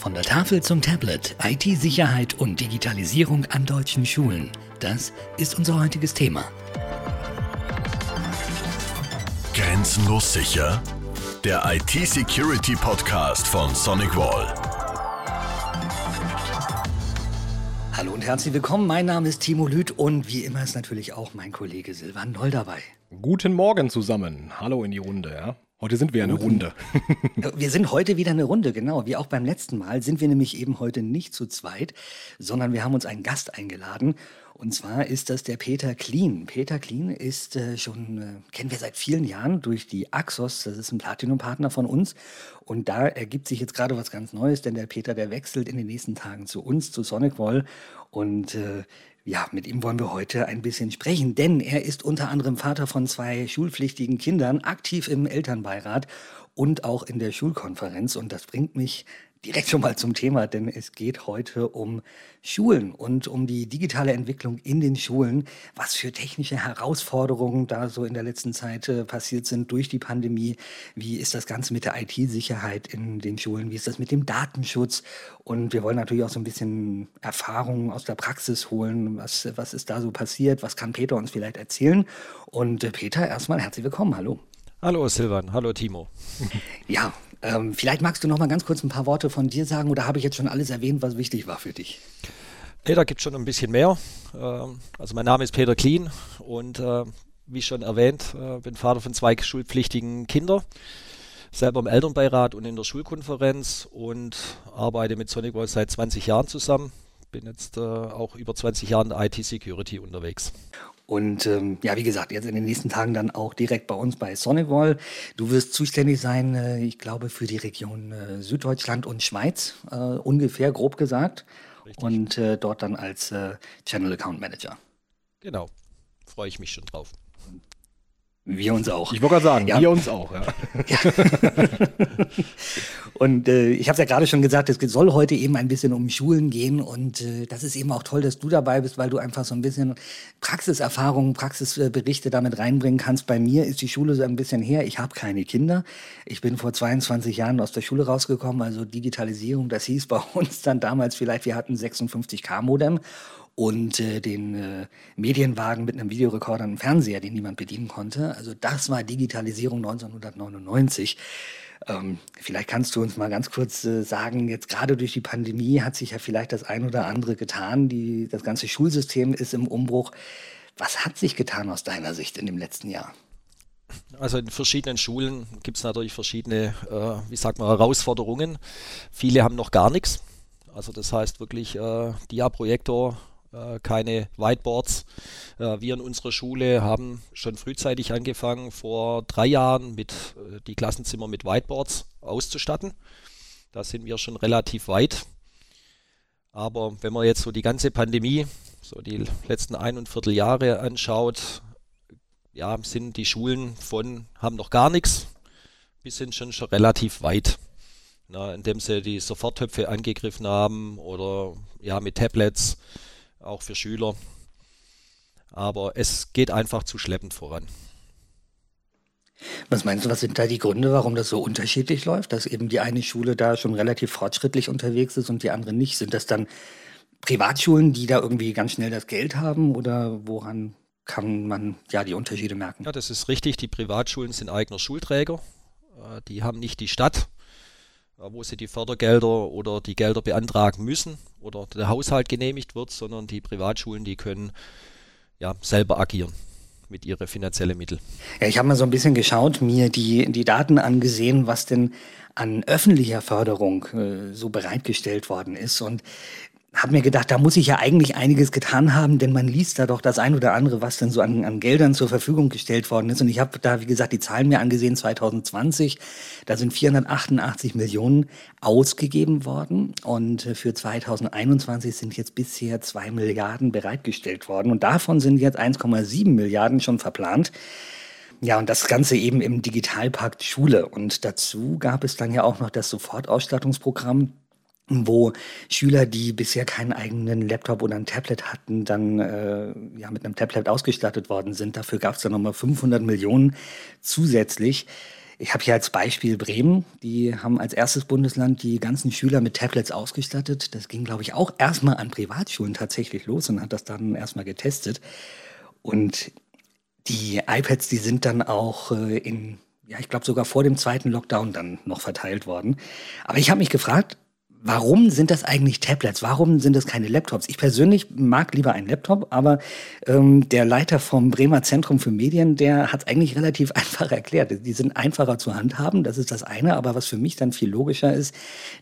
Von der Tafel zum Tablet, IT-Sicherheit und Digitalisierung an deutschen Schulen. Das ist unser heutiges Thema. Grenzenlos sicher? Der IT-Security-Podcast von Sonic Wall. Hallo und herzlich willkommen. Mein Name ist Timo Lüth und wie immer ist natürlich auch mein Kollege Silvan Noll dabei. Guten Morgen zusammen. Hallo in die Runde, ja. Heute sind wir eine Runde. wir sind heute wieder eine Runde, genau. Wie auch beim letzten Mal sind wir nämlich eben heute nicht zu zweit, sondern wir haben uns einen Gast eingeladen. Und zwar ist das der Peter Klien. Peter Klien ist äh, schon, äh, kennen wir seit vielen Jahren durch die Axos, das ist ein Platinum-Partner von uns. Und da ergibt sich jetzt gerade was ganz Neues, denn der Peter, der wechselt in den nächsten Tagen zu uns, zu Sonic Wall. Und äh, ja, mit ihm wollen wir heute ein bisschen sprechen, denn er ist unter anderem Vater von zwei schulpflichtigen Kindern, aktiv im Elternbeirat und auch in der Schulkonferenz. Und das bringt mich direkt schon mal zum Thema, denn es geht heute um Schulen und um die digitale Entwicklung in den Schulen, was für technische Herausforderungen da so in der letzten Zeit äh, passiert sind durch die Pandemie. Wie ist das Ganze mit der IT-Sicherheit in den Schulen? Wie ist das mit dem Datenschutz? Und wir wollen natürlich auch so ein bisschen Erfahrungen aus der Praxis holen. Was, was ist da so passiert? Was kann Peter uns vielleicht erzählen? Und äh, Peter, erstmal herzlich willkommen. Hallo. Hallo Silvan, hallo Timo. Ja, ähm, vielleicht magst du noch mal ganz kurz ein paar Worte von dir sagen oder habe ich jetzt schon alles erwähnt, was wichtig war für dich? Nee, da gibt es schon ein bisschen mehr. Ähm, also mein Name ist Peter Klien und äh, wie schon erwähnt, äh, bin Vater von zwei schulpflichtigen Kindern, selber im Elternbeirat und in der Schulkonferenz und arbeite mit Sonic Voice seit 20 Jahren zusammen. Bin jetzt äh, auch über 20 Jahre in der IT-Security unterwegs. Und ähm, ja, wie gesagt, jetzt in den nächsten Tagen dann auch direkt bei uns bei Sonic Wall. Du wirst zuständig sein, äh, ich glaube, für die Region äh, Süddeutschland und Schweiz, äh, ungefähr grob gesagt. Richtig. Und äh, dort dann als äh, Channel Account Manager. Genau, freue ich mich schon drauf. Wir uns auch. Ich wollte gerade sagen, ja. wir uns auch. Ja. ja. und äh, ich habe es ja gerade schon gesagt, es soll heute eben ein bisschen um Schulen gehen und äh, das ist eben auch toll, dass du dabei bist, weil du einfach so ein bisschen Praxiserfahrungen, Praxisberichte damit reinbringen kannst. Bei mir ist die Schule so ein bisschen her. Ich habe keine Kinder. Ich bin vor 22 Jahren aus der Schule rausgekommen, also Digitalisierung, das hieß bei uns dann damals vielleicht, wir hatten 56K Modem und äh, den äh, Medienwagen mit einem Videorekorder und einem Fernseher, den niemand bedienen konnte. Also das war Digitalisierung 1999. Ähm, vielleicht kannst du uns mal ganz kurz äh, sagen, jetzt gerade durch die Pandemie hat sich ja vielleicht das ein oder andere getan. Die, das ganze Schulsystem ist im Umbruch. Was hat sich getan aus deiner Sicht in dem letzten Jahr? Also in verschiedenen Schulen gibt es natürlich verschiedene, äh, wie sagt man, Herausforderungen. Viele haben noch gar nichts. Also das heißt wirklich äh, Dia-Projektor keine Whiteboards. Äh, wir in unserer Schule haben schon frühzeitig angefangen, vor drei Jahren mit äh, die Klassenzimmer mit Whiteboards auszustatten. Da sind wir schon relativ weit. Aber wenn man jetzt so die ganze Pandemie, so die letzten ein und Viertel Jahre anschaut, ja, sind die Schulen von, haben noch gar nichts, bis sind schon, schon relativ weit. Na, indem sie die Soforttöpfe angegriffen haben oder ja, mit Tablets auch für Schüler. Aber es geht einfach zu schleppend voran. Was meinst du, was sind da die Gründe, warum das so unterschiedlich läuft, dass eben die eine Schule da schon relativ fortschrittlich unterwegs ist und die andere nicht? Sind das dann Privatschulen, die da irgendwie ganz schnell das Geld haben oder woran kann man ja die Unterschiede merken? Ja, das ist richtig. Die Privatschulen sind eigener Schulträger. Äh, die haben nicht die Stadt wo sie die Fördergelder oder die Gelder beantragen müssen oder der Haushalt genehmigt wird, sondern die Privatschulen, die können ja selber agieren mit ihren finanziellen Mitteln. Ja, ich habe mal so ein bisschen geschaut, mir die, die Daten angesehen, was denn an öffentlicher Förderung äh, so bereitgestellt worden ist. Und habe mir gedacht, da muss ich ja eigentlich einiges getan haben, denn man liest da doch das ein oder andere, was denn so an, an Geldern zur Verfügung gestellt worden ist. Und ich habe da, wie gesagt, die Zahlen mir angesehen, 2020, da sind 488 Millionen ausgegeben worden und für 2021 sind jetzt bisher zwei Milliarden bereitgestellt worden und davon sind jetzt 1,7 Milliarden schon verplant. Ja, und das Ganze eben im Digitalpakt Schule. Und dazu gab es dann ja auch noch das Sofortausstattungsprogramm wo Schüler, die bisher keinen eigenen Laptop oder ein Tablet hatten, dann äh, ja mit einem Tablet ausgestattet worden sind. Dafür gab es dann nochmal 500 Millionen zusätzlich. Ich habe hier als Beispiel Bremen. Die haben als erstes Bundesland die ganzen Schüler mit Tablets ausgestattet. Das ging, glaube ich, auch erstmal an Privatschulen tatsächlich los und hat das dann erstmal getestet. Und die iPads, die sind dann auch äh, in, ja, ich glaube sogar vor dem zweiten Lockdown dann noch verteilt worden. Aber ich habe mich gefragt, Warum sind das eigentlich Tablets? Warum sind das keine Laptops? Ich persönlich mag lieber einen Laptop, aber ähm, der Leiter vom Bremer Zentrum für Medien, der hat es eigentlich relativ einfach erklärt. Die sind einfacher zu handhaben, das ist das eine, aber was für mich dann viel logischer ist,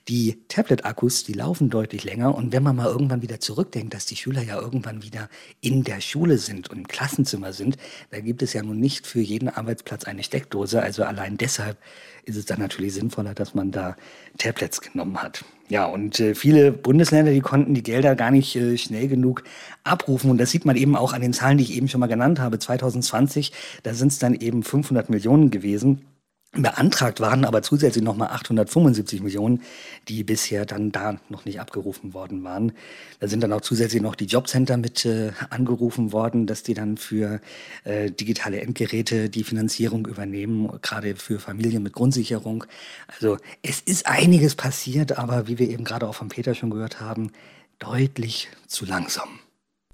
die Tablet-Akkus, die laufen deutlich länger und wenn man mal irgendwann wieder zurückdenkt, dass die Schüler ja irgendwann wieder in der Schule sind und im Klassenzimmer sind, da gibt es ja nun nicht für jeden Arbeitsplatz eine Steckdose, also allein deshalb ist es dann natürlich sinnvoller, dass man da Tablets genommen hat. Ja, und äh, viele Bundesländer, die konnten die Gelder gar nicht äh, schnell genug abrufen. Und das sieht man eben auch an den Zahlen, die ich eben schon mal genannt habe. 2020, da sind es dann eben 500 Millionen gewesen. Beantragt waren aber zusätzlich nochmal 875 Millionen, die bisher dann da noch nicht abgerufen worden waren. Da sind dann auch zusätzlich noch die Jobcenter mit äh, angerufen worden, dass die dann für äh, digitale Endgeräte die Finanzierung übernehmen, gerade für Familien mit Grundsicherung. Also es ist einiges passiert, aber wie wir eben gerade auch von Peter schon gehört haben, deutlich zu langsam.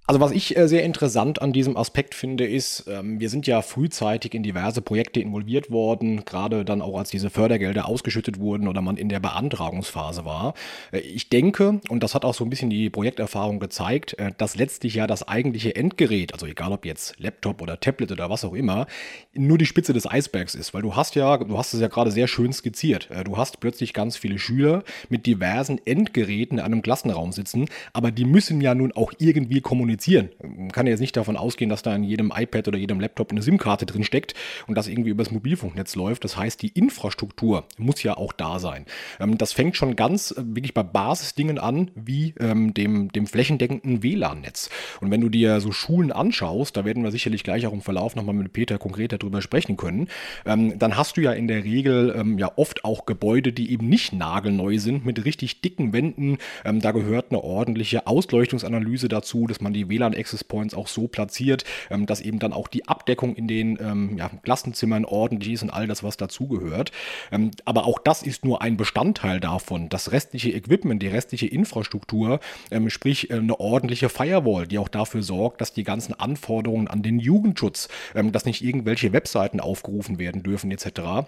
Also was ich äh, sehr interessant an diesem Aspekt finde, ist, ähm, wir sind ja frühzeitig in diverse Projekte involviert worden, gerade dann auch als diese Fördergelder ausgeschüttet wurden oder man in der Beantragungsphase war. Äh, ich denke, und das hat auch so ein bisschen die Projekterfahrung gezeigt, äh, dass letztlich ja das eigentliche Endgerät, also egal ob jetzt Laptop oder Tablet oder was auch immer, nur die Spitze des Eisbergs ist, weil du hast ja, du hast es ja gerade sehr schön skizziert. Du hast plötzlich ganz viele Schüler mit diversen Endgeräten in einem Klassenraum sitzen, aber die müssen ja nun auch irgendwie kommunizieren kommunizieren. Man kann jetzt nicht davon ausgehen, dass da in jedem iPad oder jedem Laptop eine SIM-Karte drin steckt und das irgendwie übers Mobilfunknetz läuft. Das heißt, die Infrastruktur muss ja auch da sein. Ähm, das fängt schon ganz äh, wirklich bei Basisdingen an, wie ähm, dem, dem flächendeckenden WLAN-Netz. Und wenn du dir so Schulen anschaust, da werden wir sicherlich gleich auch im Verlauf nochmal mit Peter konkreter drüber sprechen können, ähm, dann hast du ja in der Regel ja oft auch Gebäude, die eben nicht nagelneu sind, mit richtig dicken Wänden. da gehört eine ordentliche Ausleuchtungsanalyse dazu, dass man die WLAN-Access Points auch so platziert, ähm, dass eben dann auch die Abdeckung in den ähm, ja, Klassenzimmern ordentlich ist und all das, was dazugehört. Ähm, aber auch das ist nur ein Bestandteil davon. Das restliche Equipment, die restliche Infrastruktur, ähm, sprich äh, eine ordentliche Firewall, die auch dafür sorgt, dass die ganzen Anforderungen an den Jugendschutz, ähm, dass nicht irgendwelche Webseiten aufgerufen werden dürfen etc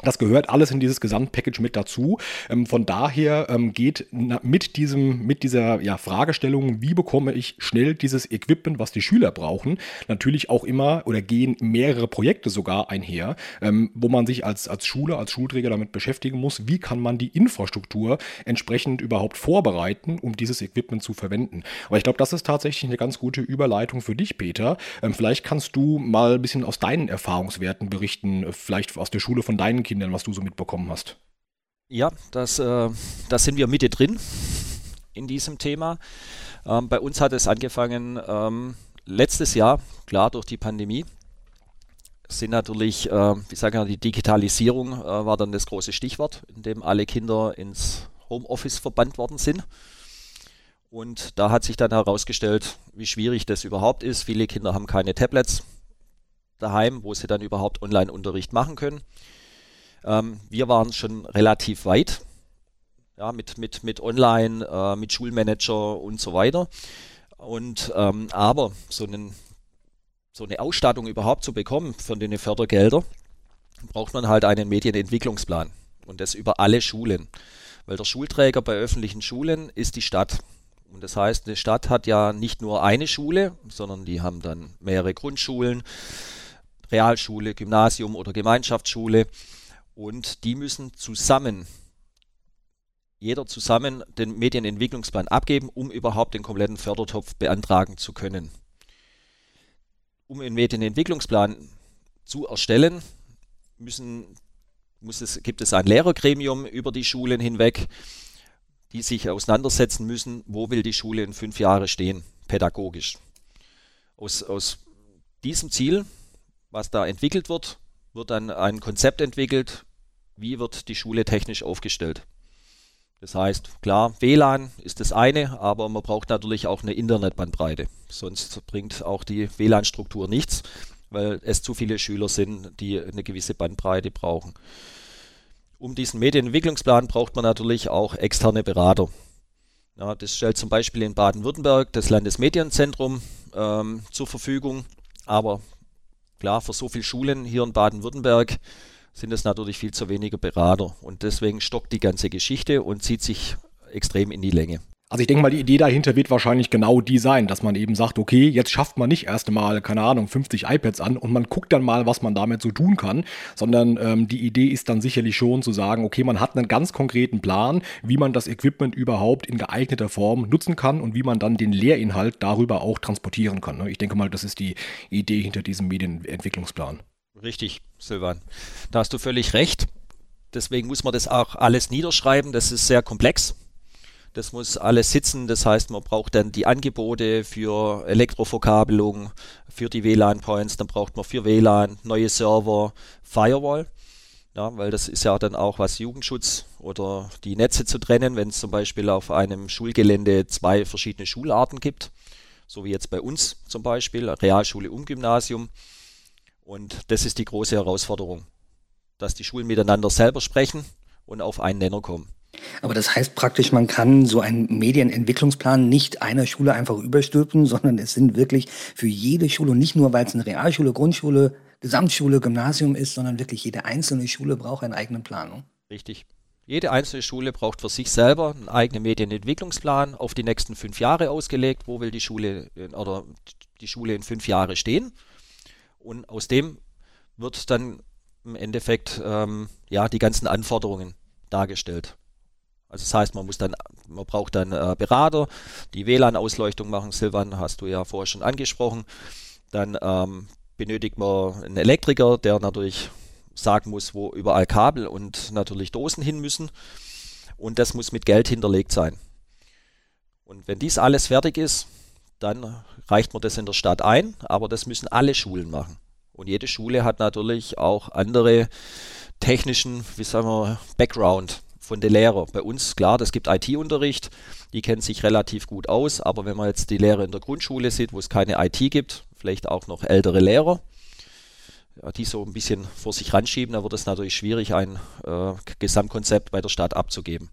das gehört alles in dieses Gesamtpackage mit dazu. Ähm, von daher ähm, geht mit diesem, mit dieser ja, Fragestellung, wie bekomme ich schnell dieses Equipment, was die Schüler brauchen, natürlich auch immer oder gehen mehrere Projekte sogar einher, ähm, wo man sich als, als Schule, als Schulträger damit beschäftigen muss, wie kann man die Infrastruktur entsprechend überhaupt vorbereiten, um dieses Equipment zu verwenden. Aber ich glaube, das ist tatsächlich eine ganz gute Überleitung für dich, Peter. vielleicht kannst du mal ein bisschen aus deinen Erfahrungswerten berichten, vielleicht aus der Schule von deinen Kindern, was du so mitbekommen hast. Ja, das, äh, da sind wir Mitte drin in diesem Thema. Ähm, bei uns hat es angefangen ähm, letztes Jahr, klar durch die Pandemie. Sind natürlich, äh, wie sagen wir, die Digitalisierung äh, war dann das große Stichwort, in dem alle Kinder ins Homeoffice verbannt worden sind. Und da hat sich dann herausgestellt, wie schwierig das überhaupt ist. Viele Kinder haben keine Tablets daheim, wo sie dann überhaupt Online-Unterricht machen können. Ähm, wir waren schon relativ weit ja, mit, mit, mit Online, äh, mit Schulmanager und so weiter. Und ähm, aber so, einen, so eine Ausstattung überhaupt zu bekommen von den Fördergeldern, braucht man halt einen Medienentwicklungsplan. Und das über alle Schulen. Weil der Schulträger bei öffentlichen Schulen ist die Stadt. Und das heißt, eine Stadt hat ja nicht nur eine Schule, sondern die haben dann mehrere Grundschulen, Realschule, Gymnasium oder Gemeinschaftsschule. Und die müssen zusammen, jeder zusammen den Medienentwicklungsplan abgeben, um überhaupt den kompletten Fördertopf beantragen zu können. Um einen Medienentwicklungsplan zu erstellen, müssen, muss es, gibt es ein Lehrergremium über die Schulen hinweg, die sich auseinandersetzen müssen, wo will die Schule in fünf Jahren stehen, pädagogisch. Aus, aus diesem Ziel, was da entwickelt wird, wird dann ein Konzept entwickelt, wie wird die Schule technisch aufgestellt. Das heißt, klar, WLAN ist das eine, aber man braucht natürlich auch eine Internetbandbreite. Sonst bringt auch die WLAN-Struktur nichts. weil es zu viele Schüler sind, die eine gewisse Bandbreite brauchen. Um diesen Medienentwicklungsplan braucht man natürlich auch externe Berater. Ja, das stellt zum Beispiel in Baden-Württemberg das Landesmedienzentrum ähm, zur Verfügung. Aber klar, für so viele Schulen hier in Baden-Württemberg sind es natürlich viel zu wenige Berater. Und deswegen stockt die ganze Geschichte und zieht sich extrem in die Länge. Also ich denke mal, die Idee dahinter wird wahrscheinlich genau die sein, dass man eben sagt, okay, jetzt schafft man nicht erst einmal, keine Ahnung, 50 iPads an und man guckt dann mal, was man damit so tun kann, sondern ähm, die Idee ist dann sicherlich schon zu sagen, okay, man hat einen ganz konkreten Plan, wie man das Equipment überhaupt in geeigneter Form nutzen kann und wie man dann den Lehrinhalt darüber auch transportieren kann. Ne? Ich denke mal, das ist die Idee hinter diesem Medienentwicklungsplan. Richtig, Silvan. Da hast du völlig recht. Deswegen muss man das auch alles niederschreiben. Das ist sehr komplex. Das muss alles sitzen. Das heißt, man braucht dann die Angebote für Elektroverkabelung, für die WLAN-Points. Dann braucht man für WLAN neue Server, Firewall. Ja, weil das ist ja dann auch was Jugendschutz oder die Netze zu trennen, wenn es zum Beispiel auf einem Schulgelände zwei verschiedene Schularten gibt. So wie jetzt bei uns zum Beispiel, Realschule um Gymnasium. Und das ist die große Herausforderung, dass die Schulen miteinander selber sprechen und auf einen Nenner kommen. Aber das heißt praktisch, man kann so einen Medienentwicklungsplan nicht einer Schule einfach überstülpen, sondern es sind wirklich für jede Schule, nicht nur weil es eine Realschule, Grundschule, Gesamtschule, Gymnasium ist, sondern wirklich jede einzelne Schule braucht einen eigenen Plan. Ne? Richtig. Jede einzelne Schule braucht für sich selber einen eigenen Medienentwicklungsplan auf die nächsten fünf Jahre ausgelegt. Wo will die Schule oder die Schule in fünf Jahre stehen? Und aus dem wird dann im Endeffekt ähm, ja die ganzen Anforderungen dargestellt. Also das heißt, man muss dann, man braucht dann äh, Berater, die WLAN-Ausleuchtung machen. Silvan hast du ja vorher schon angesprochen. Dann ähm, benötigt man einen Elektriker, der natürlich sagen muss, wo überall Kabel und natürlich Dosen hin müssen. Und das muss mit Geld hinterlegt sein. Und wenn dies alles fertig ist, dann reicht man das in der Stadt ein, aber das müssen alle Schulen machen. Und jede Schule hat natürlich auch andere technischen, wie sagen wir, Background von den Lehrern. Bei uns, klar, das gibt IT-Unterricht, die kennen sich relativ gut aus, aber wenn man jetzt die Lehrer in der Grundschule sieht, wo es keine IT gibt, vielleicht auch noch ältere Lehrer, die so ein bisschen vor sich ranschieben, dann wird es natürlich schwierig, ein äh, Gesamtkonzept bei der Stadt abzugeben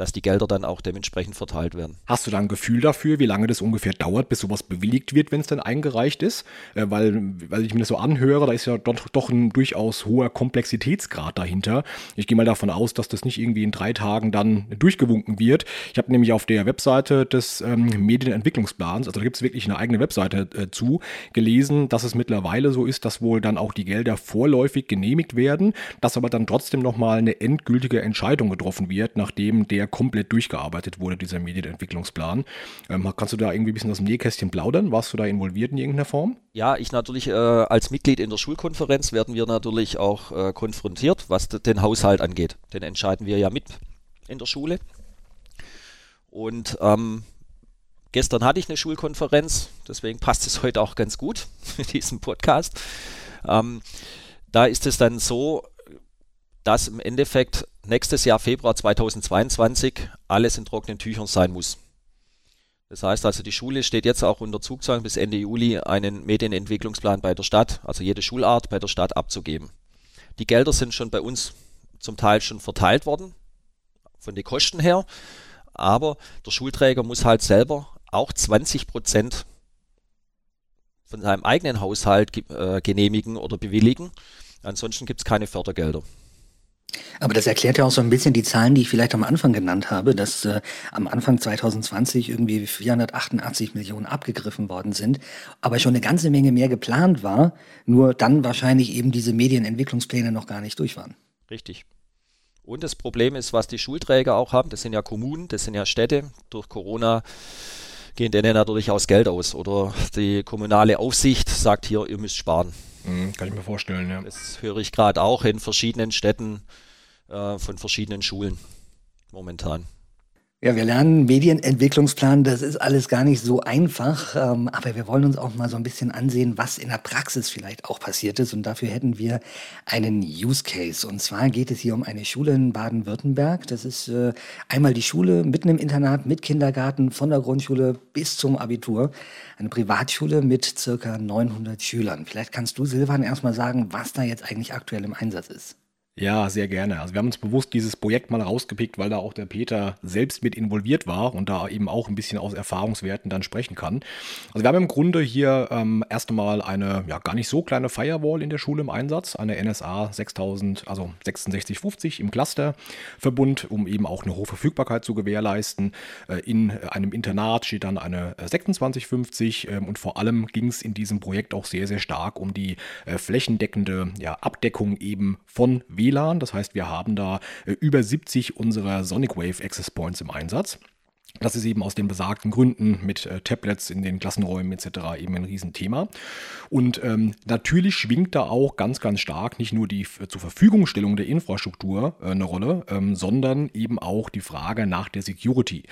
dass die Gelder dann auch dementsprechend verteilt werden. Hast du da ein Gefühl dafür, wie lange das ungefähr dauert, bis sowas bewilligt wird, wenn es dann eingereicht ist? Äh, weil, weil ich mir das so anhöre, da ist ja doch, doch ein durchaus hoher Komplexitätsgrad dahinter. Ich gehe mal davon aus, dass das nicht irgendwie in drei Tagen dann durchgewunken wird. Ich habe nämlich auf der Webseite des ähm, Medienentwicklungsplans, also da gibt es wirklich eine eigene Webseite äh, zu, gelesen, dass es mittlerweile so ist, dass wohl dann auch die Gelder vorläufig genehmigt werden, dass aber dann trotzdem nochmal eine endgültige Entscheidung getroffen wird, nachdem der komplett durchgearbeitet wurde, dieser Medienentwicklungsplan. Ähm, kannst du da irgendwie ein bisschen aus dem Nähkästchen plaudern? Warst du da involviert in irgendeiner Form? Ja, ich natürlich äh, als Mitglied in der Schulkonferenz werden wir natürlich auch äh, konfrontiert, was den Haushalt angeht. Den entscheiden wir ja mit in der Schule. Und ähm, gestern hatte ich eine Schulkonferenz, deswegen passt es heute auch ganz gut mit diesem Podcast. Ähm, da ist es dann so, dass im Endeffekt nächstes Jahr Februar 2022 alles in trockenen Tüchern sein muss. Das heißt also, die Schule steht jetzt auch unter Zugzwang bis Ende Juli einen Medienentwicklungsplan bei der Stadt, also jede Schulart bei der Stadt abzugeben. Die Gelder sind schon bei uns zum Teil schon verteilt worden, von den Kosten her, aber der Schulträger muss halt selber auch 20 Prozent von seinem eigenen Haushalt äh, genehmigen oder bewilligen. Ansonsten gibt es keine Fördergelder. Aber das erklärt ja auch so ein bisschen die Zahlen, die ich vielleicht am Anfang genannt habe, dass äh, am Anfang 2020 irgendwie 488 Millionen abgegriffen worden sind, aber schon eine ganze Menge mehr geplant war, nur dann wahrscheinlich eben diese Medienentwicklungspläne noch gar nicht durch waren. Richtig. Und das Problem ist, was die Schulträger auch haben, das sind ja Kommunen, das sind ja Städte. Durch Corona gehen denen natürlich aus Geld aus. Oder die kommunale Aufsicht sagt hier, ihr müsst sparen. Mhm, kann ich mir vorstellen, ja. Das höre ich gerade auch in verschiedenen Städten äh, von verschiedenen Schulen momentan. Ja, wir lernen Medienentwicklungsplan, das ist alles gar nicht so einfach, ähm, aber wir wollen uns auch mal so ein bisschen ansehen, was in der Praxis vielleicht auch passiert ist und dafür hätten wir einen Use Case und zwar geht es hier um eine Schule in Baden-Württemberg. Das ist äh, einmal die Schule mitten im Internat mit Kindergarten von der Grundschule bis zum Abitur, eine Privatschule mit circa 900 Schülern. Vielleicht kannst du Silvan erstmal sagen, was da jetzt eigentlich aktuell im Einsatz ist. Ja, sehr gerne. Also wir haben uns bewusst dieses Projekt mal rausgepickt, weil da auch der Peter selbst mit involviert war und da eben auch ein bisschen aus Erfahrungswerten dann sprechen kann. Also wir haben im Grunde hier ähm, erst einmal eine ja gar nicht so kleine Firewall in der Schule im Einsatz, eine NSA 6000, also 6650 im Clusterverbund, um eben auch eine hohe Verfügbarkeit zu gewährleisten. Äh, in einem Internat steht dann eine 2650 äh, ähm, und vor allem ging es in diesem Projekt auch sehr, sehr stark um die äh, flächendeckende ja, Abdeckung eben von WLAN. Das heißt, wir haben da äh, über 70 unserer Sonic Wave Access Points im Einsatz. Das ist eben aus den besagten Gründen mit äh, Tablets in den Klassenräumen etc. eben ein Riesenthema. Und ähm, natürlich schwingt da auch ganz, ganz stark nicht nur die zur Verfügungstellung der Infrastruktur äh, eine Rolle, ähm, sondern eben auch die Frage nach der Security.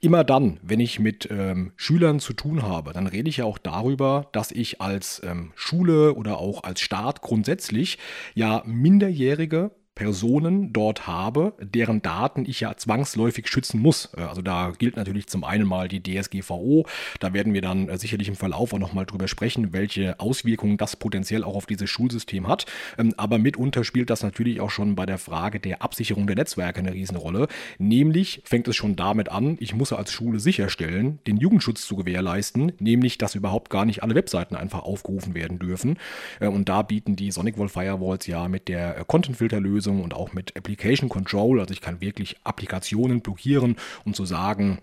Immer dann, wenn ich mit ähm, Schülern zu tun habe, dann rede ich ja auch darüber, dass ich als ähm, Schule oder auch als Staat grundsätzlich ja Minderjährige Personen dort habe, deren Daten ich ja zwangsläufig schützen muss. Äh, also da gilt natürlich zum einen mal die DSGVO. Da werden wir dann äh, sicherlich im Verlauf auch nochmal drüber sprechen, welche Auswirkungen das potenziell auch auf dieses Schulsystem hat. Ähm, aber mitunter spielt das natürlich auch schon bei der Frage der Absicherung der Netzwerke eine Riesenrolle. Nämlich fängt es schon damit an, ich muss als Schule sicherstellen, den Jugendschutz zu gewährleisten, nämlich dass überhaupt gar nicht alle Webseiten einfach aufgerufen werden dürfen. Äh, und da bieten die SonicWall Firewalls ja mit der Content-Filterlösung Lösung und auch mit Application Control. Also ich kann wirklich Applikationen blockieren, um zu sagen,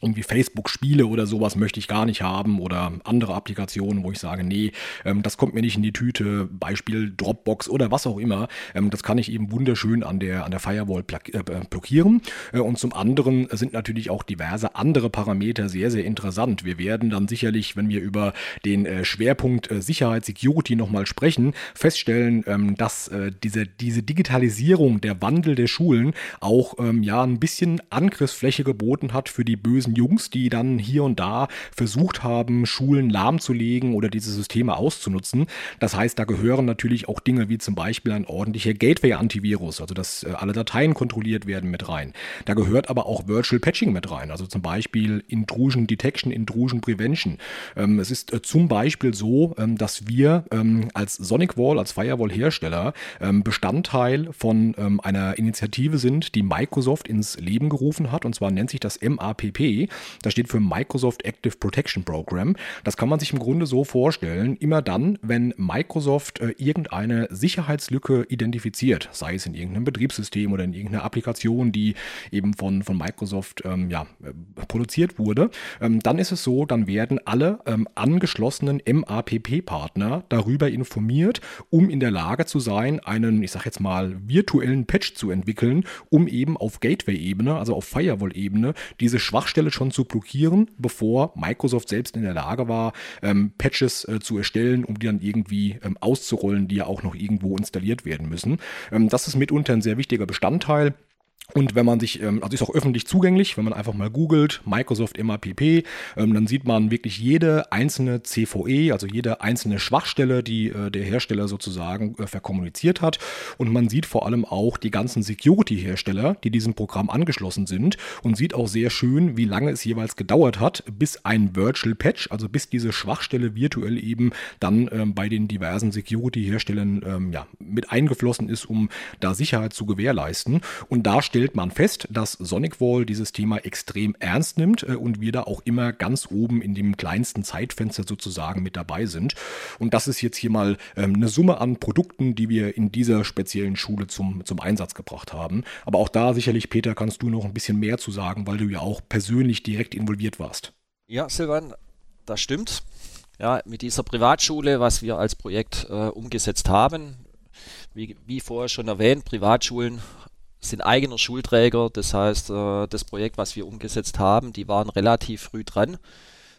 irgendwie Facebook-Spiele oder sowas möchte ich gar nicht haben oder andere Applikationen, wo ich sage, nee, ähm, das kommt mir nicht in die Tüte, Beispiel Dropbox oder was auch immer. Ähm, das kann ich eben wunderschön an der, an der Firewall äh, blockieren. Äh, und zum anderen sind natürlich auch diverse andere Parameter sehr, sehr interessant. Wir werden dann sicherlich, wenn wir über den äh, Schwerpunkt Sicherheit, Security nochmal sprechen, feststellen, ähm, dass diese, diese Digitalisierung, der Wandel der Schulen auch ja ein bisschen Angriffsfläche geboten hat für die bösen Jungs, die dann hier und da versucht haben, Schulen lahmzulegen oder diese Systeme auszunutzen. Das heißt, da gehören natürlich auch Dinge wie zum Beispiel ein ordentlicher Gateway-Antivirus, also dass äh, alle Dateien kontrolliert werden mit rein. Da gehört aber auch Virtual Patching mit rein, also zum Beispiel Intrusion Detection, Intrusion Prevention. Ähm, es ist äh, zum Beispiel so, ähm, dass wir ähm, als Sonic Wall, als Firewall-Hersteller Bestandteil von einer Initiative sind, die Microsoft ins Leben gerufen hat, und zwar nennt sich das MAPP. Das steht für Microsoft Active Protection Program. Das kann man sich im Grunde so vorstellen, immer dann, wenn Microsoft äh, irgendeine Sicherheitslücke identifiziert, sei es in irgendeinem Betriebssystem oder in irgendeiner Applikation, die eben von, von Microsoft ähm, ja, äh, produziert wurde, ähm, dann ist es so, dann werden alle ähm, angeschlossenen MAPP-Partner darüber informiert, um in der Lage zu sein, einen, ich sag jetzt mal, virtuellen Patch zu entwickeln, um eben auf Gateway-Ebene, also auf Firewall-Ebene, diese Schwachstelle Stelle schon zu blockieren, bevor Microsoft selbst in der Lage war, ähm, Patches äh, zu erstellen, um die dann irgendwie ähm, auszurollen, die ja auch noch irgendwo installiert werden müssen. Ähm, das ist mitunter ein sehr wichtiger Bestandteil. Und wenn man sich, ähm, also ist auch öffentlich zugänglich, wenn man einfach mal googelt, Microsoft MAPP, ähm, dann sieht man wirklich jede einzelne CVE, also jede einzelne Schwachstelle, die äh, der Hersteller sozusagen äh, verkommuniziert hat. Und man sieht vor allem auch die ganzen Security-Hersteller, die diesem Programm angeschlossen sind und sieht auch sehr schön, wie lange es jeweils gedauert hat, bis ein Virtual Patch, also bis diese Schwachstelle virtuell eben dann ähm, bei den diversen Security-Herstellern ja, mit eingeflossen ist, um da Sicherheit zu gewährleisten. Und da steht stellt man fest, dass SonicWall dieses Thema extrem ernst nimmt äh, und wir da auch immer ganz oben in dem kleinsten Zeitfenster sozusagen mit dabei sind. Und das ist jetzt hier mal ähm, eine Summe an Produkten, die wir in dieser speziellen Schule zum, zum Einsatz gebracht haben. Aber auch da sicherlich, Peter, kannst du noch ein bisschen mehr zu sagen, weil du ja auch persönlich direkt involviert warst. Ja, Silvan, das stimmt. Ja, mit dieser Privatschule, was wir als Projekt äh, umgesetzt haben, wie, wie vorher schon erwähnt, Privatschulen sind eigener Schulträger. Das heißt, äh, das Projekt, was wir umgesetzt haben, die waren relativ früh dran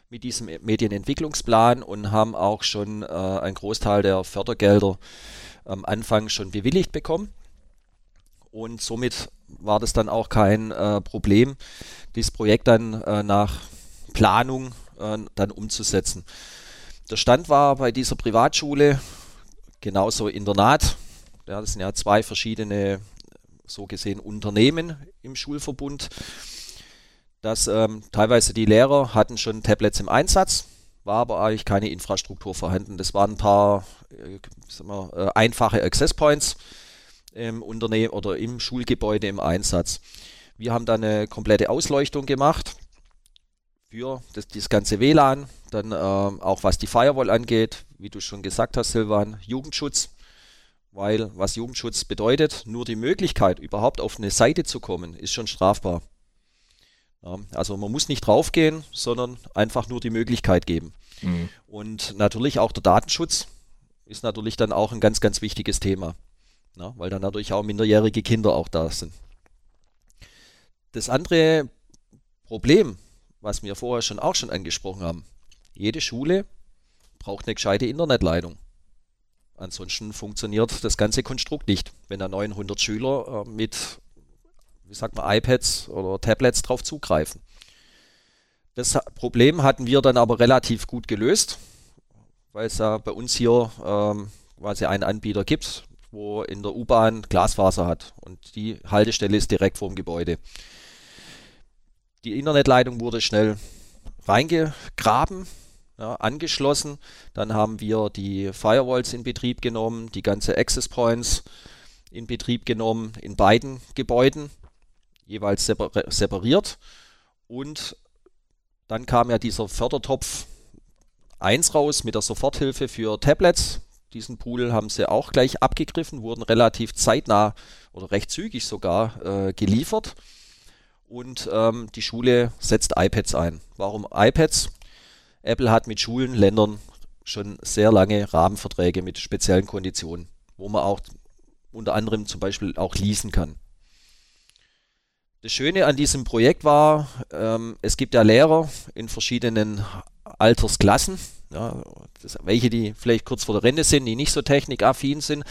mit diesem Medienentwicklungsplan und haben auch schon äh, einen Großteil der Fördergelder am Anfang schon bewilligt bekommen. Und somit war das dann auch kein äh, Problem, dieses Projekt dann nach Planung dann umzusetzen. Der Stand war bei dieser Privatschule genauso Internat. Ja, das sind ja zwei verschiedene, so gesehen, Unternehmen im Schulverbund. Dass ähm, teilweise die Lehrer hatten schon Tablets im Einsatz, war aber eigentlich keine Infrastruktur vorhanden. Das waren ein paar äh, wir, äh, einfache Access Points im Unternehmen oder im Schulgebäude im Einsatz. Wir haben dann eine komplette Ausleuchtung gemacht für das, das ganze WLAN, dann ähm, auch was die Firewall angeht, wie du schon gesagt hast, Silvan, Jugendschutz, weil was Jugendschutz bedeutet, nur die Möglichkeit, überhaupt auf eine Seite zu kommen, ist schon strafbar. Ja, also man muss nicht draufgehen, sondern einfach nur die Möglichkeit geben. Mhm. Und natürlich auch der Datenschutz ist natürlich dann auch ein ganz, ganz wichtiges Thema, ja, weil dann natürlich auch minderjährige Kinder auch da sind. Das andere Problem, was wir vorher schon auch schon angesprochen haben, jede Schule braucht eine gescheite Internetleitung. Ansonsten funktioniert das ganze Konstrukt nicht, wenn da 900 Schüler äh, mit, wie sagt man, iPads oder Tablets drauf zugreifen. Das Problem hatten wir dann aber relativ gut gelöst, weil es ja bei uns hier ähm, quasi einen Anbieter gibt, wo in der U-Bahn Glasfaser hat und die Haltestelle ist direkt vor dem Gebäude. Die Internetleitung wurde schnell reingegraben, ja, angeschlossen. Dann haben wir die Firewalls in Betrieb genommen, die ganze Access Points in Betrieb genommen in beiden Gebäuden, jeweils separiert. Und dann kam ja dieser Fördertopf 1 raus mit der Soforthilfe für Tablets. Diesen Pool haben sie auch gleich abgegriffen, wurden relativ zeitnah oder recht zügig sogar äh, geliefert. Und ähm, die Schule setzt iPads ein. Warum iPads? Apple hat mit Schulen, Ländern schon sehr lange Rahmenverträge mit speziellen Konditionen, wo man auch unter anderem zum Beispiel auch leasen kann. Das Schöne an diesem Projekt war, ähm, es gibt ja Lehrer in verschiedenen Altersklassen, ja, das, welche die vielleicht kurz vor der Rente sind, die nicht so technikaffin sind.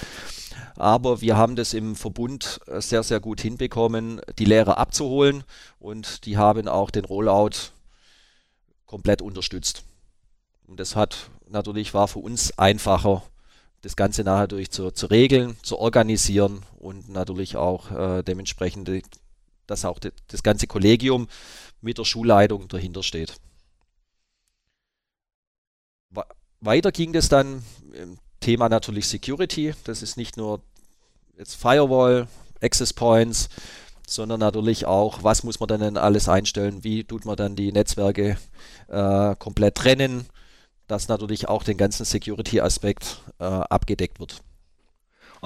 Aber wir haben das im Verbund sehr, sehr gut hinbekommen, die Lehrer abzuholen und die haben auch den Rollout komplett unterstützt. Und das hat natürlich war für uns einfacher, das Ganze nachher durch zu, zu regeln, zu organisieren und natürlich auch äh, dementsprechend, dass auch de, das ganze Kollegium mit der Schulleitung dahinter steht. Weiter ging es dann im Thema natürlich Security. Das ist nicht nur jetzt Firewall, Access Points, sondern natürlich auch, was muss man dann alles einstellen, wie tut man dann die Netzwerke äh, komplett trennen, dass natürlich auch den ganzen Security-Aspekt äh, abgedeckt wird.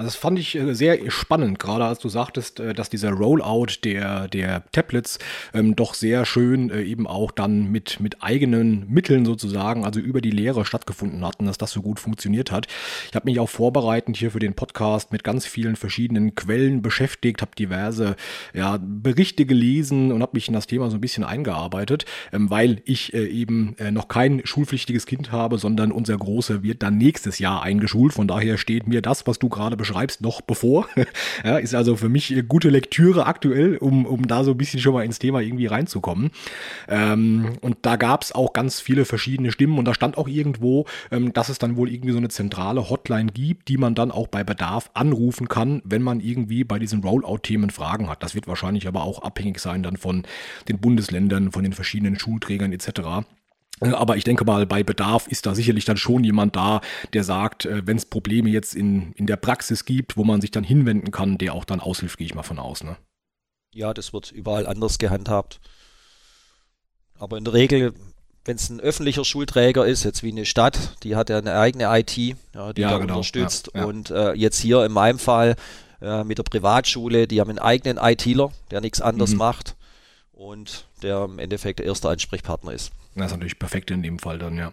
Und das fand ich äh, sehr spannend, gerade als du sagtest, äh, dass dieser Rollout der, der Tablets ähm, doch sehr schön äh, eben auch dann mit, mit eigenen Mitteln sozusagen, also über die Lehre stattgefunden hat und dass das so gut funktioniert hat. Ich habe mich auch vorbereitend hier für den Podcast mit ganz vielen verschiedenen Quellen beschäftigt, habe diverse ja, Berichte gelesen und habe mich in das Thema so ein bisschen eingearbeitet, ähm, weil ich äh, eben äh, noch kein schulpflichtiges Kind habe, sondern unser Großer wird dann nächstes Jahr eingeschult. Von daher steht mir das, was du gerade beschreibst, noch bevor. ja, ist also für mich gute Lektüre aktuell, um, um da so ein bisschen schon mal ins Thema irgendwie reinzukommen. Ähm, und da gab es auch ganz viele verschiedene Stimmen und da stand auch irgendwo, ähm, dass es dann wohl irgendwie so eine zentrale Hotline gibt, die man dann auch bei Bedarf anrufen kann, wenn man irgendwie bei diesen Rollout-Themen Fragen hat. Das wird wahrscheinlich aber auch abhängig sein dann von den Bundesländern, von den verschiedenen Schulträgern etc. Äh, aber ich denke mal, bei Bedarf ist da sicherlich dann schon jemand da, der sagt, äh, wenn es Probleme jetzt in, in der Praxis gibt, wo man sich dann hinwenden kann, der auch dann aushilft, gehe ich mal von aus. Ne? Ja, das wird überall anders gehandhabt. Aber in der Regel, wenn es ein öffentlicher Schulträger ist, jetzt wie eine Stadt, die hat ja eine eigene IT, ja, die ja, da genau. unterstützt. Ja, ja. Und äh, jetzt hier in meinem Fall äh, mit der Privatschule, die haben einen eigenen ITler, der nichts anderes mhm. macht und der im Endeffekt der erste Ansprechpartner ist. Das ist natürlich perfekt in dem Fall dann, ja.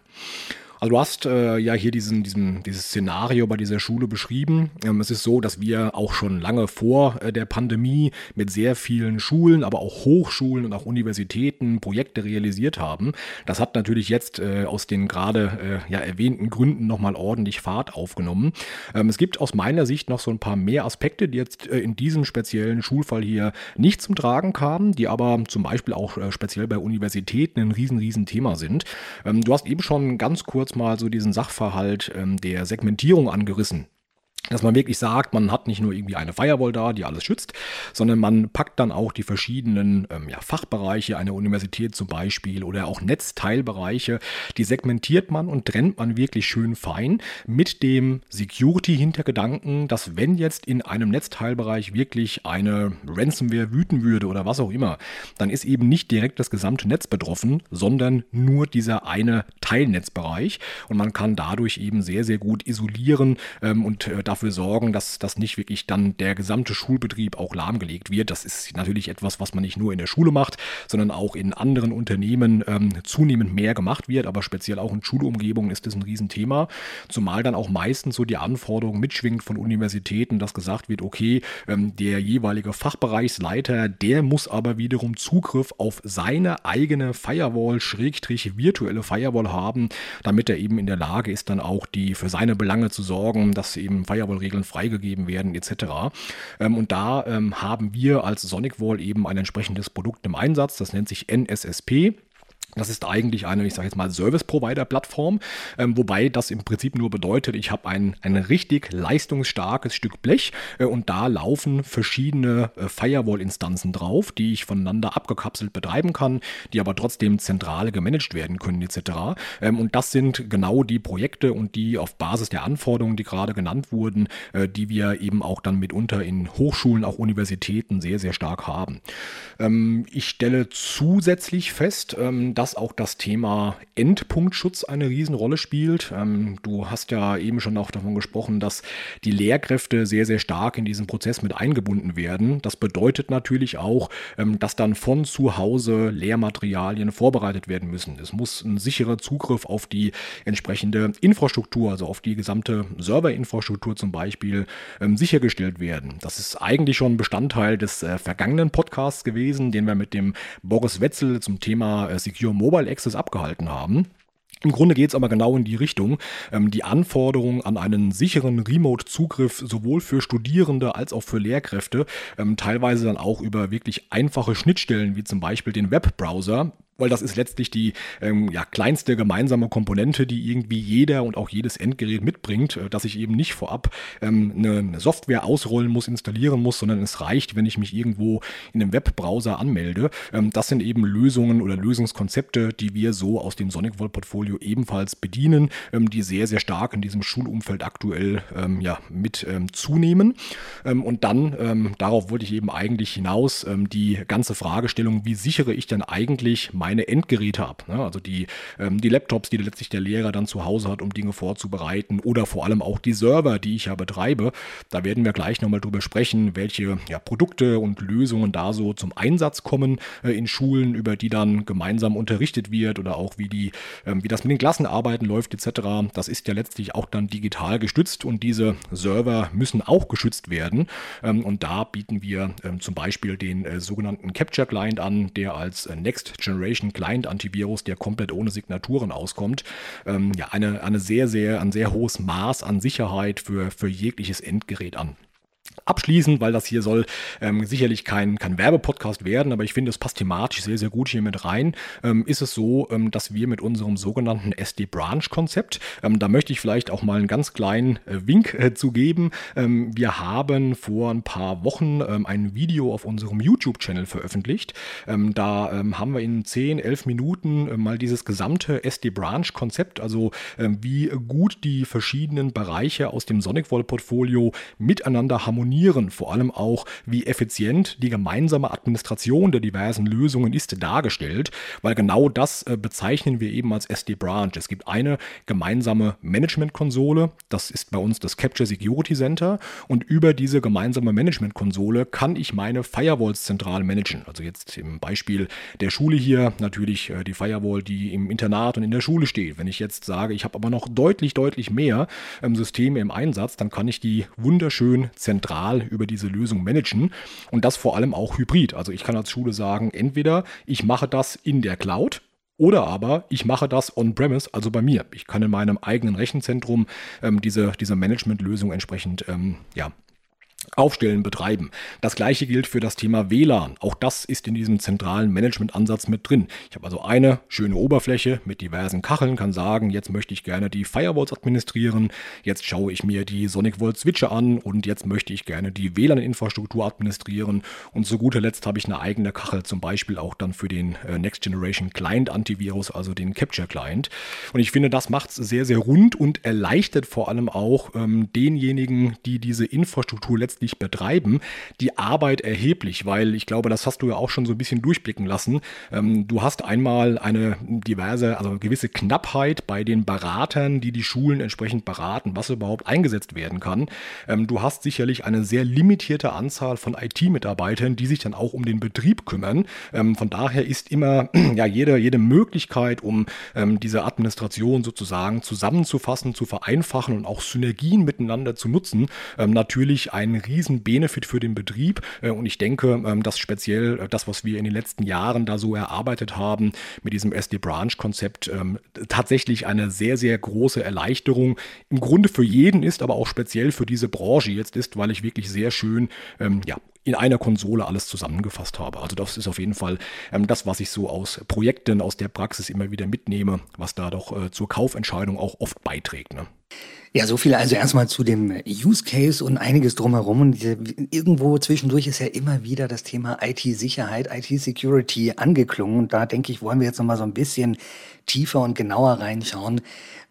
Also du hast äh, ja hier diesen, diesen, dieses Szenario bei dieser Schule beschrieben. Ähm, es ist so, dass wir auch schon lange vor äh, der Pandemie mit sehr vielen Schulen, aber auch Hochschulen und auch Universitäten Projekte realisiert haben. Das hat natürlich jetzt äh, aus den gerade äh, ja, erwähnten Gründen nochmal ordentlich Fahrt aufgenommen. Ähm, es gibt aus meiner Sicht noch so ein paar mehr Aspekte, die jetzt äh, in diesem speziellen Schulfall hier nicht zum Tragen kamen, die aber zum Beispiel auch äh, speziell bei Universitäten ein riesen, riesen Thema sind. Ähm, du hast eben schon ganz kurz kurz mal so diesen Sachverhalt ähm, der Segmentierung angerissen dass man wirklich sagt, man hat nicht nur irgendwie eine Firewall da, die alles schützt, sondern man packt dann auch die verschiedenen ähm, ja, Fachbereiche einer Universität zum Beispiel oder auch Netzteilbereiche, die segmentiert man und trennt man wirklich schön fein mit dem Security-Hintergedanken, dass wenn jetzt in einem Netzteilbereich wirklich eine Ransomware wüten würde oder was auch immer, dann ist eben nicht direkt das gesamte Netz betroffen, sondern nur dieser eine Teilnetzbereich. Und man kann dadurch eben sehr, sehr gut isolieren ähm, und äh, dafür sorgen, dass das nicht wirklich dann der gesamte Schulbetrieb auch lahmgelegt wird. Das ist natürlich etwas, was man nicht nur in der Schule macht, sondern auch in anderen Unternehmen ähm, zunehmend mehr gemacht wird. Aber speziell auch in Schulumgebungen ist das ein Riesenthema. Zumal dann auch meistens so die Anforderung mitschwingt von Universitäten, dass gesagt wird, okay, ähm, der jeweilige Fachbereichsleiter, der muss aber wiederum Zugriff auf seine eigene Firewall, Schrägstrich virtuelle Firewall haben, damit er eben in der Lage ist, dann auch die für seine Belange zu sorgen, dass eben Firewall Firewall-Regeln freigegeben werden etc. Ähm, und da ähm, haben wir als SonicWall eben ein entsprechendes Produkt im Einsatz, das nennt sich NSSP. Das ist eigentlich eine, ich sage jetzt mal, Service-Provider-Plattform, ähm, wobei das im Prinzip nur bedeutet, ich habe ein, ein richtig leistungsstarkes Stück Blech äh, und da laufen verschiedene äh, Firewall-Instanzen drauf, die ich voneinander abgekapselt betreiben kann, die aber trotzdem zentral gemanagt werden können etc. Ähm, und das sind genau die Projekte und die auf Basis der Anforderungen, die gerade genannt wurden, äh, die wir eben auch dann mitunter in Hochschulen, auch Universitäten sehr, sehr stark haben. Ähm, ich stelle zusätzlich fest, ähm, dass auch das Thema Endpunktschutz eine Riesenrolle spielt. Ähm, du hast ja eben schon auch davon gesprochen, dass die Lehrkräfte sehr, sehr stark in diesen Prozess mit eingebunden werden. Das bedeutet natürlich auch, ähm, dass dann von zu Hause Lehrmaterialien vorbereitet werden müssen. Es muss ein sicherer Zugriff auf die entsprechende Infrastruktur, also auf die gesamte Serverinfrastruktur zum Beispiel, ähm, sichergestellt werden. Das ist eigentlich schon Bestandteil des äh, vergangenen Podcasts gewesen, den wir mit dem Boris Wetzel zum Thema äh, Secure Mobile Access abgehalten haben. Im Grunde geht es aber genau in die Richtung. Ähm, die Anforderungen an einen sicheren Remote-Zugriff sowohl für Studierende als auch für Lehrkräfte, ähm, teilweise dann auch über wirklich einfache Schnittstellen wie zum Beispiel den Webbrowser, weil das ist letztlich die ähm, ja, kleinste gemeinsame Komponente, die irgendwie jeder und auch jedes Endgerät mitbringt, äh, dass ich eben nicht vorab ähm, eine Software ausrollen muss, installieren muss, sondern es reicht, wenn ich mich irgendwo in einem Webbrowser anmelde. Ähm, das sind eben Lösungen oder Lösungskonzepte, die wir so aus dem Sonic Vault Portfolio ebenfalls bedienen, ähm, die sehr, sehr stark in diesem Schulumfeld aktuell ähm, ja, mit ähm, zunehmen. und dann, darauf wollte ich eben eigentlich hinaus, die ganze Fragestellung, wie sichere ich denn eigentlich mein meine Endgeräte ab. Ne? Also die, ähm, die Laptops, die letztlich der Lehrer dann zu Hause hat, um Dinge vorzubereiten oder vor allem auch die Server, die ich ja betreibe. Da werden wir gleich nochmal drüber sprechen, welche ja, Produkte und Lösungen da so zum Einsatz kommen äh, in Schulen, über die dann gemeinsam unterrichtet wird oder auch wie, die, ähm, wie das mit den Klassenarbeiten läuft etc. Das ist ja letztlich auch dann digital gestützt und diese Server müssen auch geschützt werden. Ähm, und da bieten wir ähm, zum Beispiel den äh, sogenannten Capture Client an, der als äh, Next Generation Generation Client Antivirus, der komplett ohne Signaturen auskommt. Ähm, ja, eine, eine sehr, sehr, ein sehr hohes Maß an Sicherheit für, für jegliches Endgerät an abschließen, weil das hier soll ähm, sicherlich kein, kein Werbepodcast werden, aber ich finde, es passt thematisch sehr, sehr gut hier mit rein. Ähm, ist es so, ähm, dass wir mit unserem sogenannten SD-Branch-Konzept, ähm, da möchte ich vielleicht auch mal einen ganz kleinen äh, Wink äh, zu geben. Ähm, wir haben vor ein paar Wochen ähm, ein Video auf unserem YouTube-Channel veröffentlicht. da haben wir in 10, 11 Minuten äh, mal dieses gesamte SD-Branch-Konzept, also wie gut die verschiedenen Bereiche aus dem SonicWall-Portfolio miteinander harmonieren harmonieren, vor allem auch, wie effizient die gemeinsame Administration der diversen Lösungen ist dargestellt, weil genau das äh, bezeichnen wir eben als SD-Branch. Es gibt eine gemeinsame Management-Konsole, das ist bei uns das Capture Security Center und über diese gemeinsame Management-Konsole kann ich meine Firewalls zentral managen. Also jetzt im Beispiel der Schule hier natürlich äh, die Firewall, die im Internat und in der Schule steht. Wenn ich jetzt sage, ich habe aber noch deutlich, deutlich mehr ähm, Systeme im Einsatz, dann kann ich die wunderschön zentral über diese Lösung managen und das vor allem auch hybrid. Also ich kann als Schule sagen, entweder ich mache das in der Cloud, oder aber ich mache das on-premise, also bei mir. Ich kann in meinem eigenen Rechenzentrum ähm, diese, diese Management-Lösung entsprechend ähm, ja, Aufstellen, betreiben. Das gleiche gilt für das Thema WLAN. Auch das ist in diesem zentralen Management-Ansatz mit drin. Ich habe also eine schöne Oberfläche mit diversen Kacheln, kann sagen, jetzt möchte ich gerne die Firewalls administrieren, jetzt schaue ich mir die Sonic Vault Switche an und jetzt möchte ich gerne die WLAN-Infrastruktur administrieren und zu guter Letzt habe ich eine eigene Kachel, zum Beispiel auch dann für den äh, Next Generation Client Antivirus, also den Capture Client. Und ich finde, das macht es sehr, sehr rund und erleichtert vor allem auch ähm, denjenigen, die diese Infrastruktur letztendlich letztlich betreiben, die Arbeit erheblich, weil ich glaube, das hast du ja auch schon so ein bisschen durchblicken lassen. Ähm, du hast einmal eine diverse, also gewisse Knappheit bei den Beratern, die die Schulen entsprechend beraten, was überhaupt eingesetzt werden kann. Ähm, du hast sicherlich eine sehr limitierte Anzahl von IT-Mitarbeitern, die sich dann auch um den Betrieb kümmern. Ähm, von daher ist immer ja jede, jede Möglichkeit, um ähm, diese Administration sozusagen zusammenzufassen, zu vereinfachen und auch Synergien miteinander zu nutzen, ähm, natürlich ein riesen Benefit für den Betrieb. Äh, und ich denke, ähm, dass speziell äh, das, was wir in den letzten Jahren da so erarbeitet haben mit diesem SD-Branch-Konzept, ähm, tatsächlich eine sehr, sehr große Erleichterung im Grunde für jeden ist, aber auch speziell für diese Branche jetzt ist, weil ich wirklich sehr schön ähm, ja, in einer Konsole alles zusammengefasst habe. Also das ist auf jeden Fall ähm, das, was ich so aus Projekten, aus der Praxis immer wieder mitnehme, was da doch äh, zur Kaufentscheidung auch oft beiträgt. Ne? Ja, so viel also erstmal zu dem Use Case und einiges drumherum. Und irgendwo zwischendurch ist ja immer wieder das Thema IT-Sicherheit, IT-Security angeklungen. Und da denke ich, wollen wir jetzt nochmal so ein bisschen tiefer und genauer reinschauen.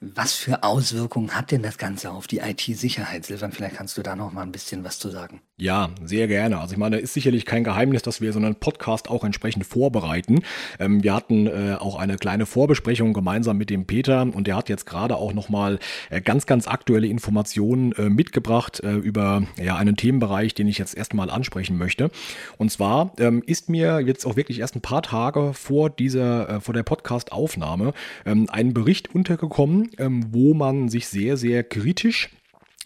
Was für Auswirkungen hat denn das Ganze auf die IT-Sicherheit? Silvan, vielleicht kannst du da noch mal ein bisschen was zu sagen. Ja, sehr gerne. Also ich meine, ist sicherlich kein Geheimnis, dass wir so einen Podcast auch entsprechend vorbereiten. Ähm, wir hatten äh, auch eine kleine Vorbesprechung gemeinsam mit dem Peter und der hat jetzt gerade auch noch mal äh, ganz, ganz aktuelle Informationen äh, mitgebracht äh, über ja, einen Themenbereich, den ich jetzt erstmal ansprechen möchte. Und zwar ähm, ist mir jetzt auch wirklich erst ein paar Tage vor dieser, äh, vor der Podcast-Aufnahme ähm, ein Bericht untergekommen, ähm, wo man sich sehr, sehr kritisch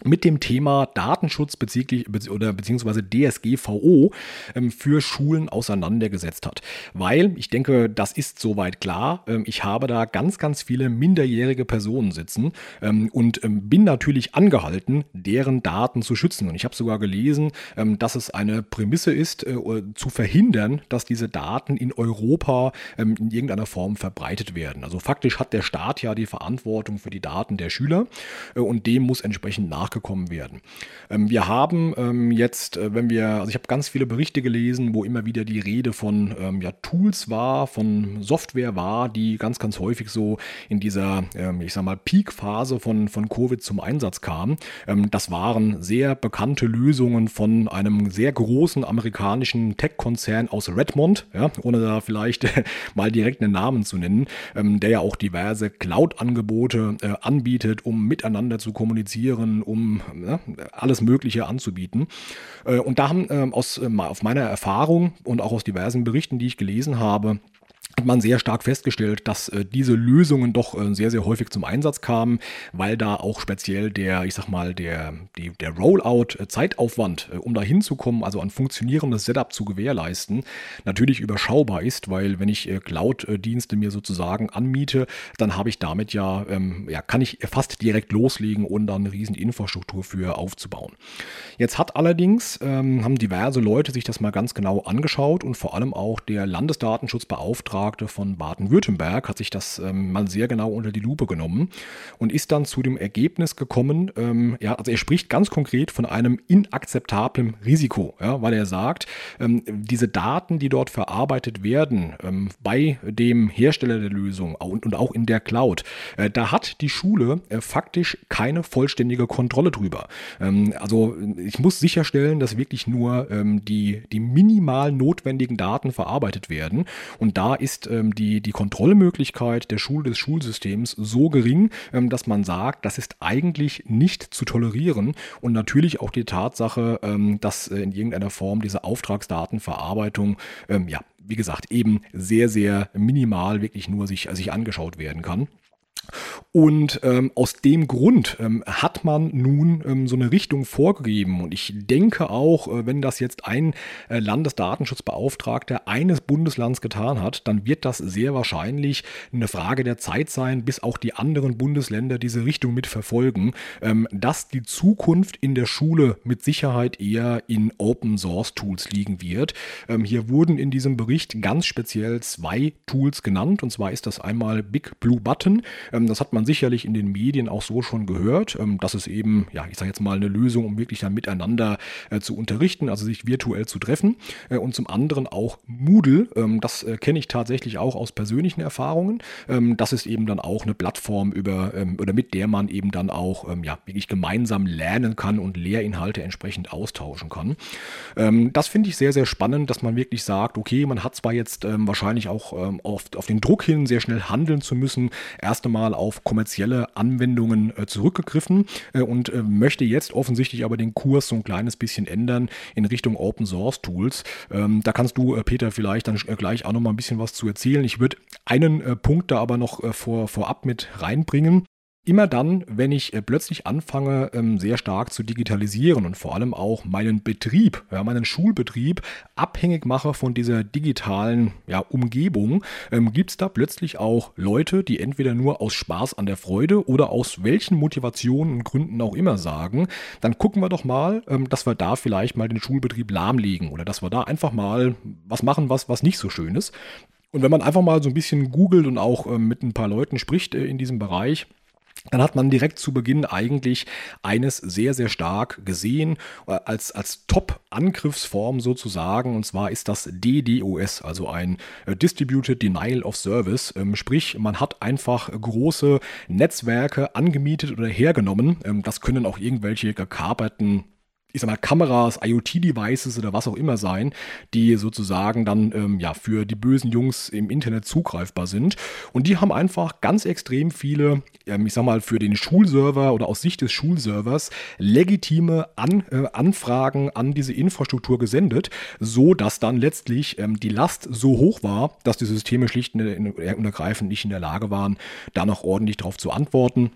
mit dem Thema Datenschutz bezüglich oder beziehungsweise DSGVO ähm, für Schulen auseinandergesetzt hat. Weil ich denke, das ist soweit klar. Ähm, ich habe da ganz, ganz viele minderjährige Personen sitzen ähm, und bin natürlich angehalten, deren Daten zu schützen. Und ich habe sogar gelesen, dass es eine Prämisse ist, äh, zu verhindern, dass diese Daten in Europa in irgendeiner Form verbreitet werden. Also faktisch hat der Staat ja die Verantwortung für die Daten der Schüler äh, und dem muss entsprechend nach nachgekommen werden. Ähm, wir haben ähm, jetzt, äh, wenn wir, also ich habe ganz viele Berichte gelesen, wo immer wieder die Rede von ähm, ja, Tools war, von Software war, die ganz, ganz häufig so in dieser, ich sag mal, Peak-Phase von, von Covid zum Einsatz. Ähm, das waren sehr bekannte Lösungen von einem sehr großen amerikanischen Tech-Konzern aus Redmond, ja, ohne da vielleicht mal direkt einen Namen zu nennen, der ja auch diverse Cloud-Angebote äh, anbietet, um miteinander zu kommunizieren, um um ja, alles Mögliche anzubieten. Äh, und da haben ähm, aus, äh, auf meiner Erfahrung und auch aus diversen Berichten, die ich gelesen habe, hat man sehr stark festgestellt, dass äh, diese Lösungen doch äh, sehr, sehr häufig zum Einsatz kamen, weil da auch speziell der, ich sag mal, der, die, der Rollout-Zeitaufwand, äh, um da hinzukommen, also ein funktionierendes Setup zu gewährleisten, natürlich überschaubar ist, weil wenn ich äh, Cloud-Dienste mir sozusagen anmiete, dann habe ich damit ja, ähm, ja, kann ich fast direkt loslegen und dann eine riesen Infrastruktur für aufzubauen. Jetzt hat allerdings, ähm, haben diverse Leute sich das mal ganz genau angeschaut und vor allem auch der Landesdatenschutzbeauftragte Schulbeauftragte von Baden-Württemberg hat sich das ähm, mal sehr genau unter die Lupe genommen und ist dann zu dem Ergebnis gekommen, ähm, ja, also er spricht ganz konkret von einem inakzeptablen Risiko, ja, weil er sagt, ähm, diese Daten, die dort verarbeitet werden, ähm, bei dem Hersteller der Lösung und, und auch in der Cloud, äh, da hat die Schule äh, faktisch keine vollständige Kontrolle drüber. Ähm, also ich muss sicherstellen, dass wirklich nur ähm, die, die minimal notwendigen Daten verarbeitet werden. Und da ist ähm, die, die Kontrollmöglichkeit der Schule des Schulsystems so gering, ähm, dass man sagt, das ist eigentlich nicht zu tolerieren. Und natürlich auch die Tatsache, ähm, dass äh, in irgendeiner Form diese Auftragsdatenverarbeitung, ähm, ja, wie gesagt, eben sehr, sehr minimal wirklich nur sich, sich angeschaut werden kann. Und ähm, aus dem Grund ähm, hat man nun ähm, so eine Richtung vorgegeben. Und ich denke auch, äh, wenn das jetzt ein äh, Landesdatenschutzbeauftragter eines Bundeslands getan hat, dann wird das sehr wahrscheinlich eine Frage der Zeit sein, bis auch die anderen Bundesländer diese Richtung mitverfolgen, ähm, dass die Zukunft in der Schule mit Sicherheit eher in Open Source Tools liegen wird. Ähm, hier wurden in diesem Bericht ganz speziell zwei Tools genannt. Und zwar ist das einmal Big Blue Button. Ähm, das hat man sicherlich in den Medien auch so schon gehört. Ähm, das ist eben, ja, ich sage jetzt mal eine Lösung, um wirklich dann miteinander äh, zu unterrichten, also sich virtuell zu treffen. Äh, und zum anderen auch Moodle. Ähm, das äh, kenne ich tatsächlich auch aus persönlichen Erfahrungen. das ist eben dann auch eine Plattform über oder mit der man eben dann auch ja, wirklich gemeinsam lernen kann und Lehrinhalte entsprechend austauschen kann. das finde ich sehr, sehr spannend, dass man wirklich sagt, okay, man hat zwar jetzt wahrscheinlich auch auf, auf den Druck hin sehr schnell handeln zu müssen, erst einmal auf kommerzielle Anwendungen äh, zurückgegriffen äh, und äh, möchte jetzt offensichtlich aber den Kurs so ein kleines bisschen ändern in Richtung Open Source Tools. Ähm, da kannst du, Peter, vielleicht dann gleich auch noch mal ein bisschen was zu erzählen. Ich würde einen Punkt da aber noch vor, vorab mit reinbringen. Immer dann, wenn ich äh, plötzlich anfange, ähm, sehr stark zu digitalisieren und vor allem auch meinen Betrieb, meinen Schulbetrieb abhängig mache von dieser digitalen Umgebung, ähm, gibt es da plötzlich auch Leute, die entweder nur aus Spaß an der Freude oder aus welchen Motivationen und Gründen auch immer sagen, dann gucken wir doch mal, ähm, dass wir da vielleicht mal den Schulbetrieb lahmlegen oder dass wir da einfach mal was machen, was, was nicht so schön ist. Und wenn man einfach mal so ein bisschen googelt und auch mit ein paar Leuten spricht äh, in diesem Bereich, dann hat man direkt zu Beginn eigentlich eines sehr, sehr stark gesehen, äh, als, als Top-Angriffsform sozusagen, und zwar ist das DDoS, also ein äh, Distributed Denial of Service. Ähm, sprich, man hat einfach große Netzwerke angemietet oder hergenommen. Ähm, das können auch irgendwelche gekaperten ich sag mal, Kameras, IoT-Devices oder was auch immer sein, die sozusagen dann ähm, ja für die bösen Jungs im Internet zugreifbar sind. Und die haben einfach ganz extrem viele, ähm, ich sag mal, für den Schulserver oder aus Sicht des Schulservers legitime an, äh, Anfragen an diese Infrastruktur gesendet, so dass dann letztlich ähm, die Last so hoch war, dass die Systeme schlicht und ergreifend nicht in der Lage waren, da noch ordentlich darauf zu antworten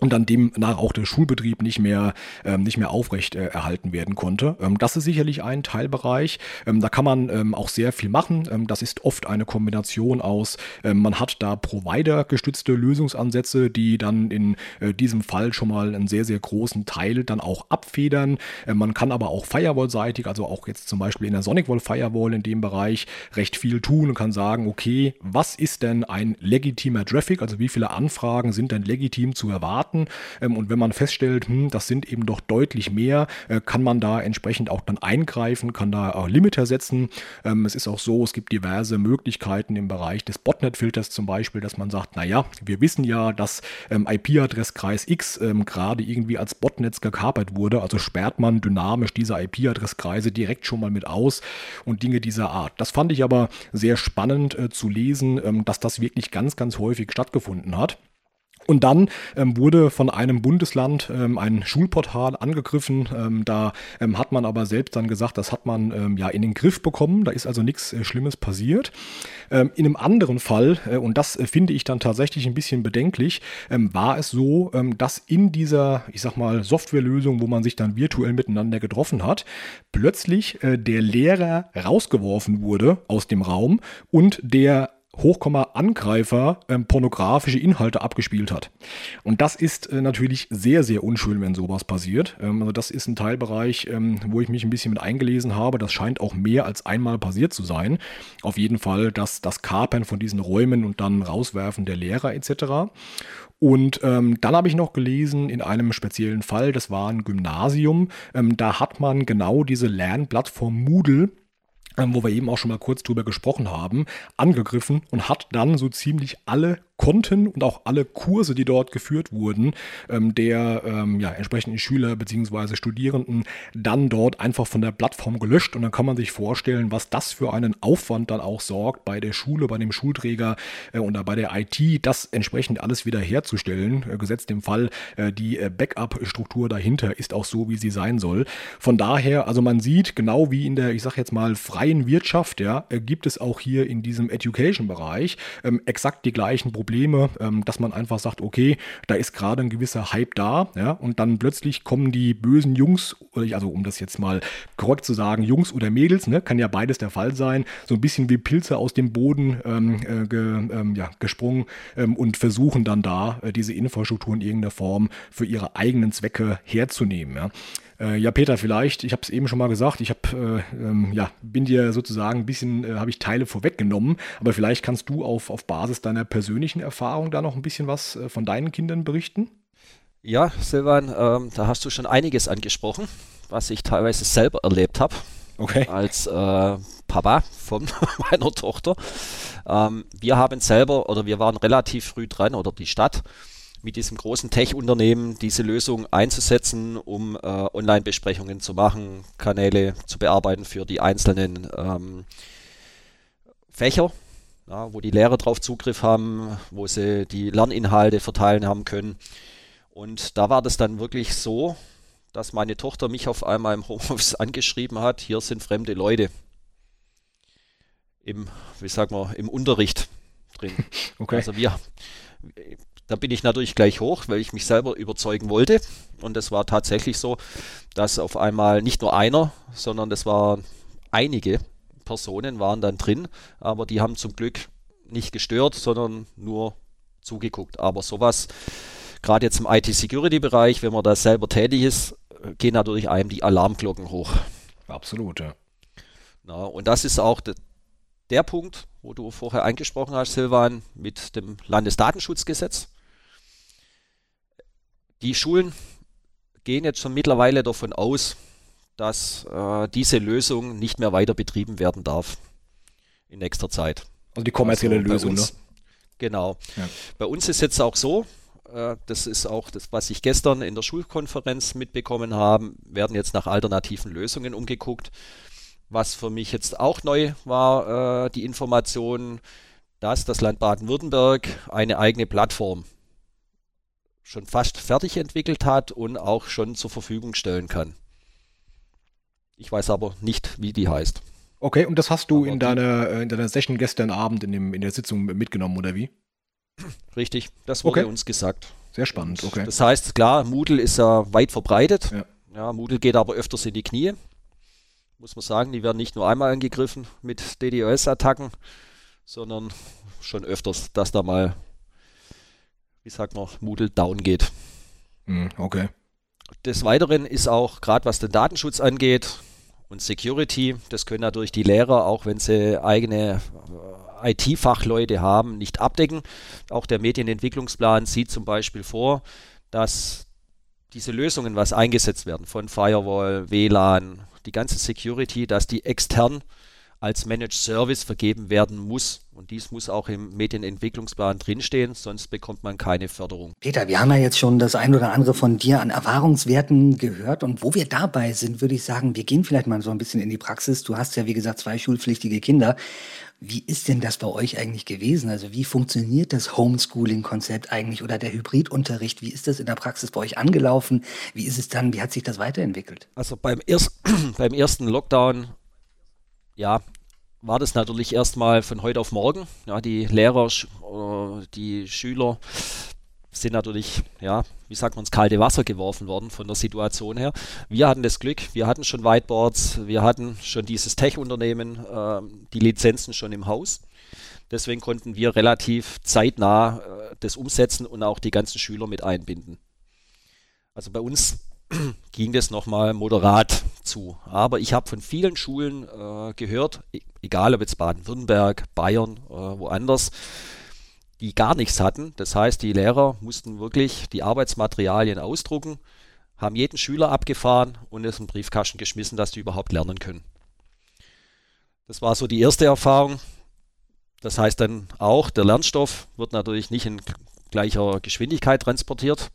und dann demnach auch der Schulbetrieb nicht mehr, ähm, nicht mehr aufrecht äh, erhalten werden konnte. Ähm, das ist sicherlich ein Teilbereich. Ähm, da kann man ähm, auch sehr viel machen. Ähm, das ist oft eine Kombination aus, ähm, man hat da Provider-gestützte Lösungsansätze, die dann in äh, diesem Fall schon mal einen sehr, sehr großen Teil dann auch abfedern. Man kann aber auch Firewall-seitig, also auch jetzt zum Beispiel in der SonicWall Firewall in dem Bereich recht viel tun und kann sagen, okay, was ist denn ein legitimer Traffic? Also wie viele Anfragen sind denn legitim zu erwarten? Daten. Ähm, und wenn man feststellt, hm, das sind eben doch deutlich mehr, äh, kann man da entsprechend auch dann eingreifen, kann da auch Limiter setzen. Ähm, es ist auch so, es gibt diverse Möglichkeiten im Bereich des Botnet-Filters zum Beispiel, dass man sagt, naja, wir wissen ja, dass ähm, IP-Adresskreis X gerade irgendwie als Botnetz gekapert wurde, also sperrt man dynamisch diese IP-Adresskreise direkt schon mal mit aus und Dinge dieser Art. Das fand ich aber sehr spannend äh, zu lesen, dass das wirklich ganz, ganz häufig stattgefunden hat. Und dann ähm, wurde von einem Bundesland ähm, ein Schulportal angegriffen. Ähm, da ähm, hat man aber selbst dann gesagt, das hat man ähm, ja in den Griff bekommen. Da ist also nichts äh, Schlimmes passiert. Ähm, in einem anderen Fall, äh, und das äh, finde ich dann tatsächlich ein bisschen bedenklich, war es so, dass in dieser, ich sag mal, Softwarelösung, wo man sich dann virtuell miteinander getroffen hat, plötzlich äh, der Lehrer rausgeworfen wurde aus dem Raum und der Hochkomma-Angreifer ähm, pornografische Inhalte abgespielt hat. Und das ist äh, natürlich sehr, sehr unschön, wenn sowas passiert. Ähm, also das ist ein Teilbereich, ähm, wo ich mich ein bisschen mit eingelesen habe. Das scheint auch mehr als einmal passiert zu sein. Auf jeden Fall das, das Kapern von diesen Räumen und dann Rauswerfen der Lehrer etc. Und ähm, dann habe ich noch gelesen in einem speziellen Fall, das war ein Gymnasium, ähm, da hat man genau diese Lernplattform Moodle wo wir eben auch schon mal kurz drüber gesprochen haben, angegriffen und hat dann so ziemlich alle Konten und auch alle Kurse, die dort geführt wurden, ähm, der ähm, ja, entsprechenden Schüler bzw. Studierenden dann dort einfach von der Plattform gelöscht. Und dann kann man sich vorstellen, was das für einen Aufwand dann auch sorgt bei der Schule, bei dem Schulträger äh, und bei der IT, das entsprechend alles wieder herzustellen. Äh, gesetzt dem Fall, äh, die äh, Backup-Struktur dahinter ist auch so, wie sie sein soll. Von daher, also man sieht, genau wie in der, ich sag jetzt mal, freien Wirtschaft, ja, äh, gibt es auch hier in diesem Education-Bereich ähm, exakt die gleichen Probleme Probleme, ähm, dass man einfach sagt, okay, da ist gerade ein gewisser Hype da, ja, und dann plötzlich kommen die bösen Jungs, also um das jetzt mal korrekt zu sagen, Jungs oder Mädels, ne, kann ja beides der Fall sein, so ein bisschen wie Pilze aus dem Boden ähm, äh, ge, ähm, ja, gesprungen ähm, und versuchen dann da äh, diese Infrastruktur in irgendeiner Form für ihre eigenen Zwecke herzunehmen. Ja. Äh, ja, Peter, vielleicht, ich habe es eben schon mal gesagt, ich habe, äh, ähm, ja, bin dir sozusagen ein bisschen, äh, habe ich Teile vorweggenommen, aber vielleicht kannst du auf, auf Basis deiner persönlichen Erfahrung da noch ein bisschen was äh, von deinen Kindern berichten? Ja, Silvan, ähm, da hast du schon einiges angesprochen, was ich teilweise selber erlebt habe. Okay. Als äh, Papa von meiner Tochter. Ähm, wir haben selber oder wir waren relativ früh dran oder die Stadt mit diesem großen Tech-Unternehmen diese Lösung einzusetzen, um äh, Online-Besprechungen zu machen, Kanäle zu bearbeiten für die einzelnen ähm, Fächer, ja, wo die Lehrer drauf Zugriff haben, wo sie die Lerninhalte verteilen haben können. Und da war das dann wirklich so, dass meine Tochter mich auf einmal im Homeoffice angeschrieben hat, hier sind fremde Leute im, wie sagen wir, im Unterricht drin. Okay. Also wir, da bin ich natürlich gleich hoch, weil ich mich selber überzeugen wollte. Und es war tatsächlich so, dass auf einmal nicht nur einer, sondern es waren einige Personen waren dann drin, aber die haben zum Glück nicht gestört, sondern nur zugeguckt. Aber sowas, gerade jetzt im IT-Security-Bereich, wenn man da selber tätig ist, gehen natürlich einem die Alarmglocken hoch. Absolut, ja. Na, und das ist auch de, der Punkt, wo du vorher angesprochen hast, Silvan, mit dem Landesdatenschutzgesetz. Die Schulen gehen jetzt schon mittlerweile davon aus, dass äh, diese Lösung nicht mehr weiter betrieben werden darf in nächster Zeit. Also die kommerzielle also Lösung, uns, ne? Genau. Ja. Bei uns ist jetzt auch so, äh, das ist auch das, was ich gestern in der Schulkonferenz mitbekommen habe, werden jetzt nach alternativen Lösungen umgeguckt. Was für mich jetzt auch neu war, äh, die Information, dass das Land Baden-Württemberg eine eigene Plattform schon fast fertig entwickelt hat und auch schon zur Verfügung stellen kann. Ich weiß aber nicht, wie die heißt. Okay, und das hast du in deiner, äh, in deiner Session gestern Abend in, dem, in der Sitzung mitgenommen, oder wie? Richtig, das wurde okay. uns gesagt. Sehr spannend, okay. Das heißt, klar, Moodle ist ja weit verbreitet. Ja. ja, Moodle geht aber öfters in die Knie. Muss man sagen, die werden nicht nur einmal angegriffen mit DDoS-Attacken, sondern schon öfters, dass da mal wie sagt man, Moodle down geht. Hm, okay. Des Weiteren ist auch, gerade was den Datenschutz angeht und Security, das können natürlich die Lehrer, auch wenn sie eigene äh, IT-Fachleute haben, nicht abdecken. Auch der Medienentwicklungsplan sieht zum Beispiel vor, dass diese Lösungen, was eingesetzt werden von Firewall, WLAN, die ganze Security, dass die extern als Managed Service vergeben werden muss. Und dies muss auch im Medienentwicklungsplan drinstehen, sonst bekommt man keine Förderung. Peter, wir haben ja jetzt schon das ein oder andere von dir an Erfahrungswerten gehört. Und wo wir dabei sind, würde ich sagen, wir gehen vielleicht mal so ein bisschen in die Praxis. Du hast ja, wie gesagt, zwei schulpflichtige Kinder. Wie ist denn das bei euch eigentlich gewesen? Also wie funktioniert das Homeschooling-Konzept eigentlich oder der Hybridunterricht? Wie ist das in der Praxis bei euch angelaufen? Wie ist es dann? Wie hat sich das weiterentwickelt? Also beim, erst, beim ersten Lockdown ja, war das natürlich erstmal von heute auf morgen. Ja, die Lehrer, äh, die Schüler sind natürlich, ja, wie sagt man, ins kalte Wasser geworfen worden von der Situation her. Wir hatten das Glück, wir hatten schon Whiteboards, wir hatten schon dieses Tech-Unternehmen, äh, die Lizenzen schon im Haus. Deswegen konnten wir relativ zeitnah äh, das umsetzen und auch die ganzen Schüler mit einbinden. Also bei uns ging das nochmal moderat zu. Aber ich habe von vielen Schulen äh, gehört, e-, egal ob jetzt Baden-Württemberg, Bayern, äh, woanders, die gar nichts hatten. Das heißt, die Lehrer mussten wirklich die Arbeitsmaterialien ausdrucken, haben jeden Schüler abgefahren und es in den Briefkasten geschmissen, dass die überhaupt lernen können. Das war so die erste Erfahrung. Das heißt dann auch, der Lernstoff wird natürlich nicht in gleicher Geschwindigkeit transportiert,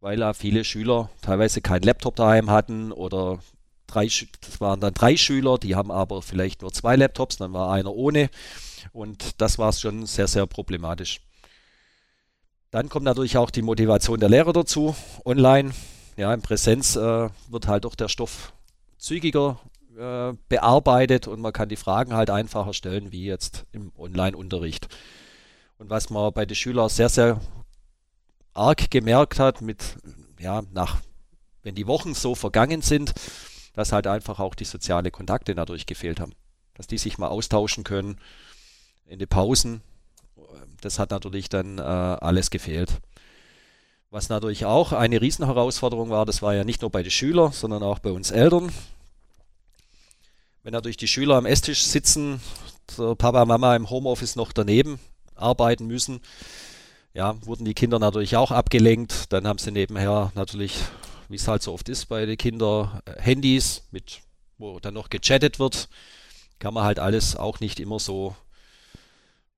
weil ja viele Schüler teilweise keinen Laptop daheim hatten oder drei, das waren dann drei Schüler, die haben aber vielleicht nur zwei Laptops, dann war einer ohne und das war schon sehr, sehr problematisch. Dann kommt natürlich auch die Motivation der Lehrer dazu, online. Ja, in Präsenz äh, wird halt doch der Stoff zügiger äh, bearbeitet und man kann die Fragen halt einfacher stellen, wie jetzt im Online-Unterricht. Und was man bei den Schülern sehr, sehr arg gemerkt hat, mit, ja, nach, wenn die Wochen so vergangen sind, dass halt einfach auch die sozialen Kontakte dadurch gefehlt haben. Dass die sich mal austauschen können in den Pausen. Das hat natürlich dann äh, alles gefehlt. Was natürlich auch eine Riesenherausforderung war, das war ja nicht nur bei den Schülern, sondern auch bei uns Eltern. Wenn natürlich die Schüler am Esstisch sitzen, der Papa, Mama im Homeoffice noch daneben arbeiten müssen, ja, wurden die Kinder natürlich auch abgelenkt. Dann haben sie nebenher natürlich, wie es halt so oft ist bei den Kindern, Handys, mit, wo dann noch gechattet wird. Kann man halt alles auch nicht immer so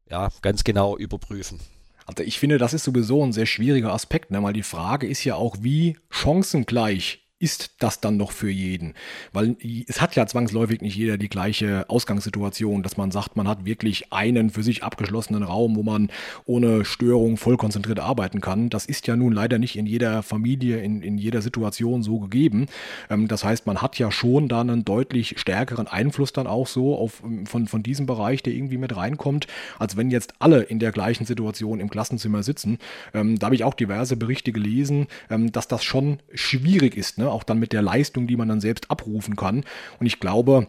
ja, ganz genau überprüfen. Also ich finde, das ist sowieso ein sehr schwieriger Aspekt, ne? weil die Frage ist ja auch, wie chancengleich ist das dann noch für jeden? Weil es hat ja zwangsläufig nicht jeder die gleiche Ausgangssituation, dass man sagt, man hat wirklich einen für sich abgeschlossenen Raum, wo man ohne Störung voll konzentriert arbeiten kann. Das ist ja nun leider nicht in jeder Familie, in, in jeder Situation so gegeben. Ähm, das heißt, man hat ja schon da einen deutlich stärkeren Einfluss dann auch so auf, ähm, von, von diesem Bereich, der irgendwie mit reinkommt, als wenn jetzt alle in der gleichen Situation im Klassenzimmer sitzen. Ähm, da habe ich auch diverse Berichte gelesen, dass das schon schwierig ist. Ne? Auch dann mit der Leistung, die man dann selbst abrufen kann. Und ich glaube,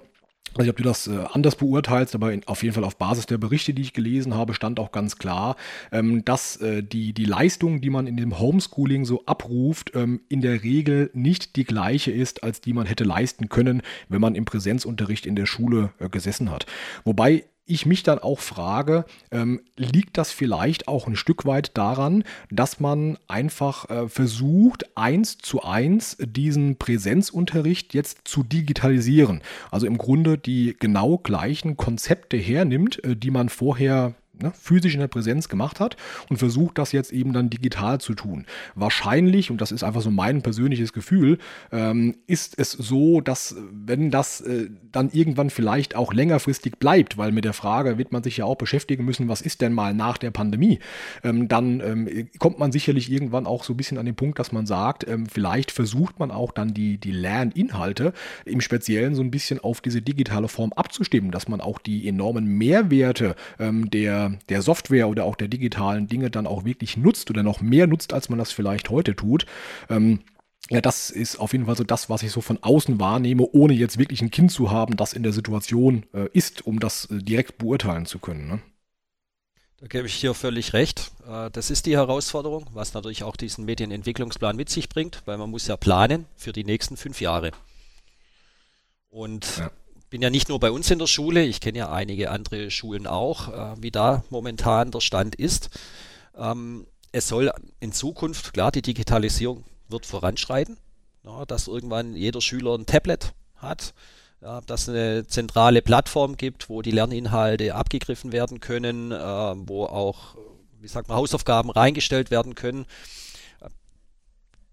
also ob du das äh, anders beurteilst, aber auf jeden Fall auf Basis der Berichte, die ich gelesen habe, stand auch ganz klar, ähm, dass äh, die, die Leistung, die man in dem Homeschooling so abruft, ähm, in der Regel nicht die gleiche ist, als die man hätte leisten können, wenn man im Präsenzunterricht in der Schule äh, gesessen hat. Wobei ich mich dann auch frage, ähm, liegt das vielleicht auch ein Stück weit daran, dass man einfach äh, versucht, eins zu eins diesen Präsenzunterricht jetzt zu digitalisieren? Also im Grunde die genau gleichen Konzepte hernimmt, äh, die man vorher ne, physisch in der Präsenz gemacht hat und versucht das jetzt eben dann digital zu tun. Wahrscheinlich, und das ist einfach so mein persönliches Gefühl, ähm, ist es so, dass wenn das äh, dann irgendwann vielleicht auch längerfristig bleibt, weil mit der Frage wird man sich ja auch beschäftigen müssen, was ist denn mal nach der Pandemie, ähm, dann ähm, kommt man sicherlich irgendwann auch so ein bisschen an den Punkt, dass man sagt, ähm, vielleicht versucht man auch dann die, die Lerninhalte im Speziellen so ein bisschen auf diese digitale Form abzustimmen, dass man auch die enormen Mehrwerte ähm, der der, Software oder auch der digitalen Dinge dann auch wirklich nutzt oder noch mehr nutzt, als man das vielleicht heute tut. Ähm, ja, das ist auf jeden Fall so das, was ich so von außen wahrnehme, ohne jetzt wirklich ein Kind zu haben, das in der Situation äh, ist, um das äh, direkt beurteilen zu können. Ne? Da gebe ich hier völlig recht. Äh, das ist die Herausforderung, was natürlich auch diesen Medienentwicklungsplan mit sich bringt, weil man muss ja planen für die nächsten fünf Jahre. Und ja bin ja nicht nur bei uns in der Schule, ich kenne ja einige andere Schulen auch, äh, wie da momentan der Stand ist. Ähm, es soll in Zukunft, klar, die Digitalisierung wird voranschreiten, ja, dass irgendwann jeder Schüler ein Tablet hat, ja, dass es eine zentrale Plattform gibt, wo die Lerninhalte abgegriffen werden können, äh, wo auch, wie sagt man, Hausaufgaben reingestellt werden können.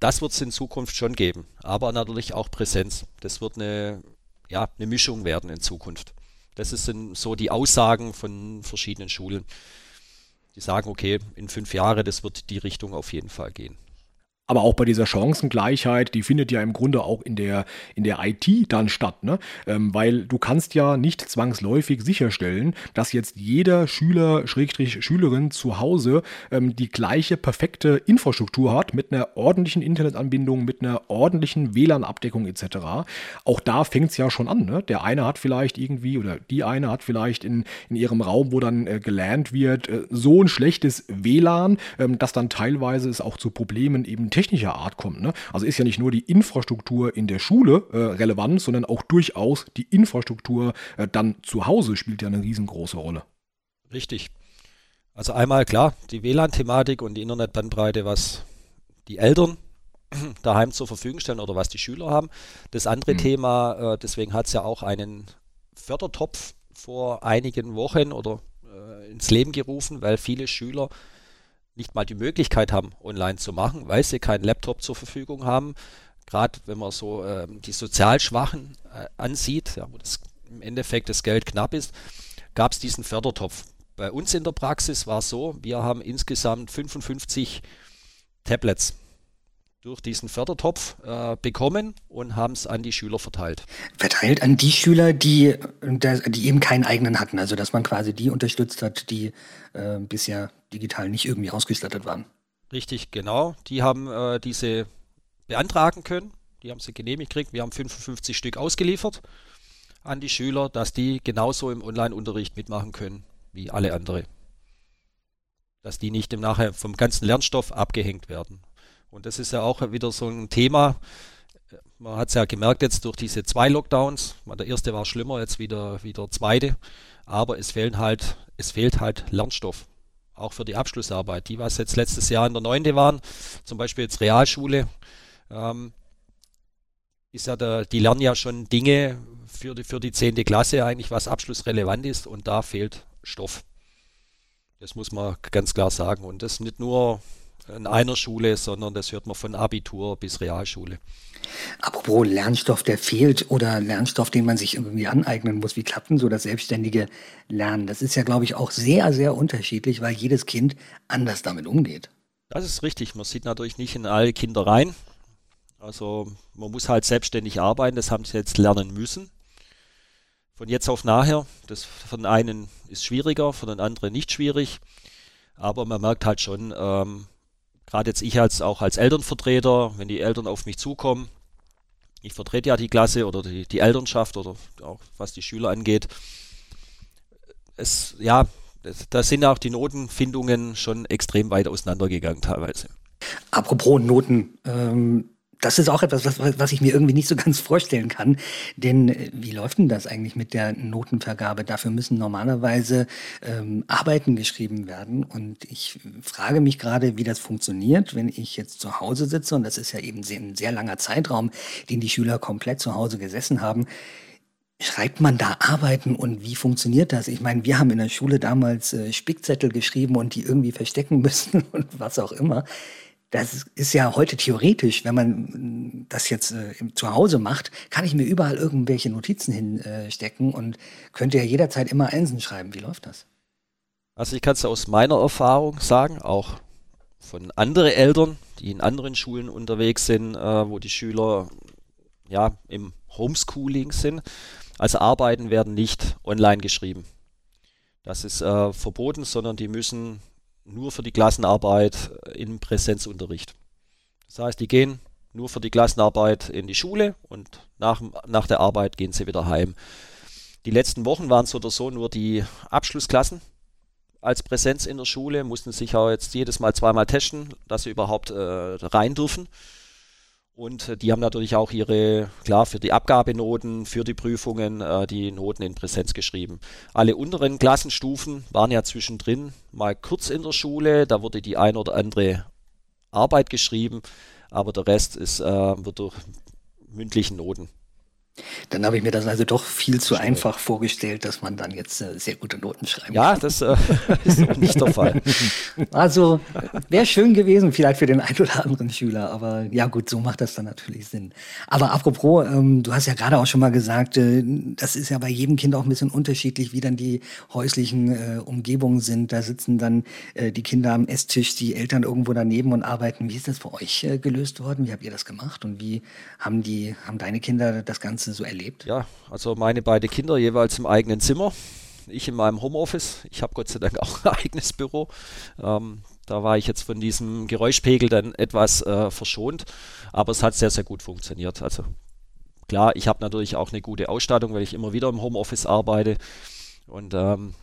Das wird es in Zukunft schon geben, aber natürlich auch Präsenz. Das wird eine ja, eine Mischung werden in Zukunft. Das sind so die Aussagen von verschiedenen Schulen. Die sagen, okay, in fünf Jahren, das wird die Richtung auf jeden Fall gehen. Aber auch bei dieser Chancengleichheit, die findet ja im Grunde auch in der, in der IT dann statt, ne? Ähm, weil du kannst ja nicht zwangsläufig sicherstellen, dass jetzt jeder Schüler, Schrägstrich Schülerin zu Hause ähm, die gleiche perfekte Infrastruktur hat mit einer ordentlichen Internetanbindung, mit einer ordentlichen WLAN-Abdeckung etc. Auch da fängt es ja schon an. Ne? Der eine hat vielleicht irgendwie oder die eine hat vielleicht in, in ihrem Raum, wo dann äh, gelernt wird, äh, so ein schlechtes WLAN, ähm, dass dann teilweise es auch zu Problemen eben technischer Art kommt. Ne? Also ist ja nicht nur die Infrastruktur in der Schule äh, relevant, sondern auch durchaus die Infrastruktur äh, dann zu Hause spielt ja eine riesengroße Rolle. Richtig. Also einmal klar, die WLAN-Thematik und die Internetbandbreite, was die Eltern daheim zur Verfügung stellen oder was die Schüler haben. Das andere mhm. Thema, äh, deswegen hat es ja auch einen Fördertopf vor einigen Wochen oder äh, ins Leben gerufen, weil viele Schüler nicht mal die Möglichkeit haben, online zu machen, weil sie keinen Laptop zur Verfügung haben. Gerade wenn man so äh, die sozial Schwachen äh, ansieht, ja, wo das im Endeffekt das Geld knapp ist, gab es diesen Fördertopf. Bei uns in der Praxis war es so, wir haben insgesamt 55 Tablets durch diesen Fördertopf äh, bekommen und haben es an die Schüler verteilt. Verteilt an die Schüler, die, die eben keinen eigenen hatten, also dass man quasi die unterstützt hat, die äh, bisher digital nicht irgendwie ausgestattet waren. Richtig, genau. Die haben äh, diese beantragen können, die haben sie genehmigt gekriegt. Wir haben 55 Stück ausgeliefert an die Schüler, dass die genauso im Online-Unterricht mitmachen können wie alle andere. Dass die nicht im Nachher vom ganzen Lernstoff abgehängt werden. Und das ist ja auch wieder so ein Thema. Man hat es ja gemerkt jetzt durch diese zwei Lockdowns. Der erste war schlimmer, jetzt wieder wieder zweite. Aber es fehlen halt, es fehlt halt Lernstoff. Auch für die Abschlussarbeit. Die, was jetzt letztes Jahr in der Neunte waren, zum Beispiel jetzt Realschule, ähm, ist ja der, die lernen ja schon Dinge für die, für die 10. Klasse eigentlich, was abschlussrelevant ist und da fehlt Stoff. Das muss man ganz klar sagen. Und das nicht nur in einer Schule, sondern das hört man von Abitur bis Realschule. Apropos Lernstoff, der fehlt oder Lernstoff, den man sich irgendwie aneignen muss. Wie klappt denn so das selbstständige Lernen? Das ist ja, glaube ich, auch sehr, sehr unterschiedlich, weil jedes Kind anders damit umgeht. Das ist richtig. Man sieht natürlich nicht in alle Kinder rein. Also man muss halt selbstständig arbeiten. Das haben sie jetzt lernen müssen. Von jetzt auf nachher. Das von einen ist schwieriger, von den anderen nicht schwierig. Aber man merkt halt schon, ähm, gerade jetzt ich als auch als Elternvertreter, wenn die Eltern auf mich zukommen, ich vertrete ja die Klasse oder die, die Elternschaft oder auch was die Schüler angeht. Es, ja, da sind auch die Notenfindungen schon extrem weit auseinandergegangen teilweise. Apropos Noten, ähm, das ist auch etwas, was, was ich mir irgendwie nicht so ganz vorstellen kann. Denn äh, wie läuft denn das eigentlich mit der Notenvergabe? Dafür müssen normalerweise ähm, Arbeiten geschrieben werden. Und ich frage mich gerade, wie das funktioniert, wenn ich jetzt zu Hause sitze. Und das ist ja eben ein sehr langer Zeitraum, den die Schüler komplett zu Hause gesessen haben. Schreibt man da Arbeiten und wie funktioniert das? Ich meine, wir haben in der Schule damals äh, Spickzettel geschrieben und die irgendwie verstecken müssen und was auch immer das ist ja heute theoretisch, wenn man das jetzt äh, zu Hause macht, kann ich mir überall irgendwelche Notizen hinstecken und könnte ja jederzeit immer Einsen schreiben. Wie läuft das? Also ich kann es aus meiner Erfahrung sagen, auch von anderen Eltern, die in anderen Schulen unterwegs sind, äh, wo die Schüler ja im Homeschooling sind. Also Arbeiten werden nicht online geschrieben. Das ist äh, verboten, sondern die müssen nur für die Klassenarbeit im Präsenzunterricht. Das heißt, die gehen nur für die Klassenarbeit in die Schule und nach, nach der Arbeit gehen sie wieder heim. Die letzten Wochen waren so oder so nur die Abschlussklassen als Präsenz in der Schule, mussten sich auch jetzt jedes Mal zweimal testen, dass sie überhaupt äh, rein dürfen. Und äh, die haben natürlich auch ihre, klar, für die Abgabenoten, für die Prüfungen, äh, die Noten in Präsenz geschrieben. Alle unteren Klassenstufen waren ja zwischendrin mal kurz in der Schule, da wurde die ein oder andere Arbeit geschrieben, aber der Rest ist, äh, wird durch mündlichen Noten Dann habe ich mir das also doch viel zu einfach vorgestellt, dass man dann jetzt äh, sehr gute Noten schreiben Ja, kann. das äh, ist auch nicht der Fall. Also wäre schön gewesen, vielleicht für den einen oder anderen Schüler, aber ja gut, so macht das dann natürlich Sinn. Aber apropos, ähm, du hast ja gerade auch schon mal gesagt, äh, das ist ja bei jedem Kind auch ein bisschen unterschiedlich, wie dann die häuslichen äh, Umgebungen sind. Da sitzen dann äh, die Kinder am Esstisch, die Eltern irgendwo daneben und arbeiten. Wie ist das bei euch äh, gelöst worden? Wie habt ihr das gemacht und wie haben die, haben deine Kinder das Ganze Ganze so erlebt? Ja, also meine beiden Kinder jeweils im eigenen Zimmer. Ich in meinem Homeoffice. Ich habe Gott sei Dank auch ein eigenes Büro. Ähm, da war ich jetzt von diesem Geräuschpegel dann etwas äh, verschont, aber es hat sehr, sehr gut funktioniert. Also klar, ich habe natürlich auch eine gute Ausstattung, weil ich immer wieder im Homeoffice arbeite. Und ähm,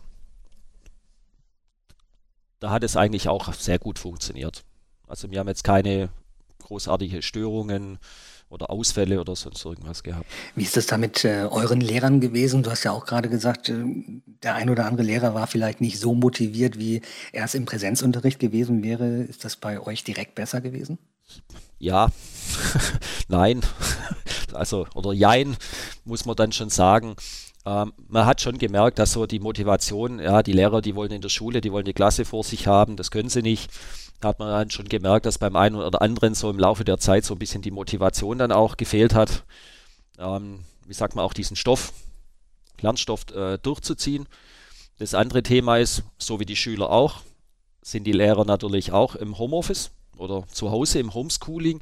da hat es eigentlich auch sehr gut funktioniert. Also wir haben jetzt keine großartige Störungen oder Ausfälle oder sonst irgendwas gehabt. Wie ist das da mit äh, euren Lehrern gewesen? Du hast ja auch gerade gesagt, äh, der ein oder andere Lehrer war vielleicht nicht so motiviert, wie er es im Präsenzunterricht gewesen wäre. Ist das bei euch direkt besser gewesen? Ja, nein, also oder jein, muss man dann schon sagen. Ähm, man hat schon gemerkt, dass so die Motivation, ja, die Lehrer, die wollen in der Schule, die wollen die Klasse vor sich haben, das können sie nicht. Da hat man dann schon gemerkt, dass beim einen oder anderen so im Laufe der Zeit so ein bisschen die Motivation dann auch gefehlt hat, ähm, wie sagt man, auch diesen Stoff, Lernstoff äh, durchzuziehen. Das andere Thema ist, so wie die Schüler auch, sind die Lehrer natürlich auch im Homeoffice oder zu Hause im Homeschooling.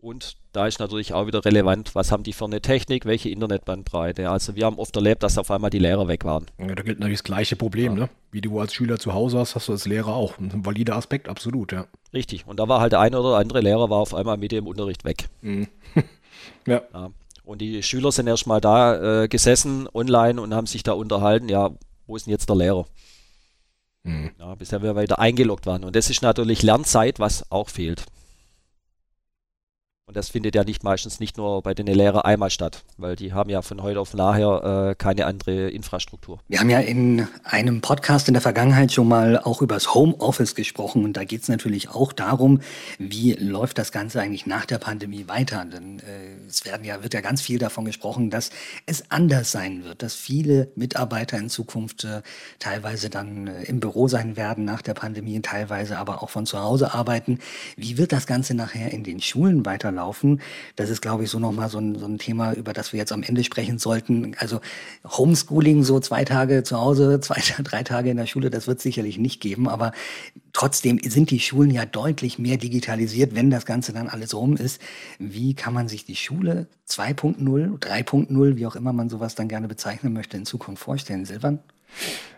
Und da ist natürlich auch wieder relevant, was haben die für eine Technik, welche Internetbandbreite. Also wir haben oft erlebt, dass auf einmal die Lehrer weg waren. Ja, da gilt natürlich das gleiche Problem, ja. ne? Wie du als Schüler zu Hause hast, hast du als Lehrer auch. Ein valider Aspekt, absolut, ja. Richtig. Und da war halt der eine oder andere Lehrer war auf einmal mit dem Unterricht weg. Mhm. ja. ja. Und die Schüler sind erstmal da äh, gesessen online und haben sich da unterhalten, ja, wo ist denn jetzt der Lehrer? Mhm. Ja, bisher wir weiter eingeloggt waren. Und das ist natürlich Lernzeit, was auch fehlt. Und das findet ja nicht meistens nicht nur bei den Lehrern einmal statt, weil die haben ja von heute auf nachher äh, keine andere Infrastruktur. Wir haben ja in einem Podcast in der Vergangenheit schon mal auch über das Homeoffice gesprochen und da geht es natürlich auch darum, wie läuft das Ganze eigentlich nach der Pandemie weiter. Denn äh, es werden ja, wird ja ganz viel davon gesprochen, dass es anders sein wird, dass viele Mitarbeiter in Zukunft äh, teilweise dann äh, im Büro sein werden nach der Pandemie, teilweise aber auch von zu Hause arbeiten. Wie wird das Ganze nachher in den Schulen weiterlaufen? Laufen. Das ist, glaube ich, so nochmal so ein, so ein Thema, über das wir jetzt am Ende sprechen sollten. Also Homeschooling, so zwei Tage zu Hause, zwei, drei Tage in der Schule, das wird sicherlich nicht geben. Aber trotzdem sind die Schulen ja deutlich mehr digitalisiert, wenn das Ganze dann alles rum ist. Wie kann man sich die Schule 2.0, 3.0, wie auch immer man sowas dann gerne bezeichnen möchte, in Zukunft vorstellen? Silvan?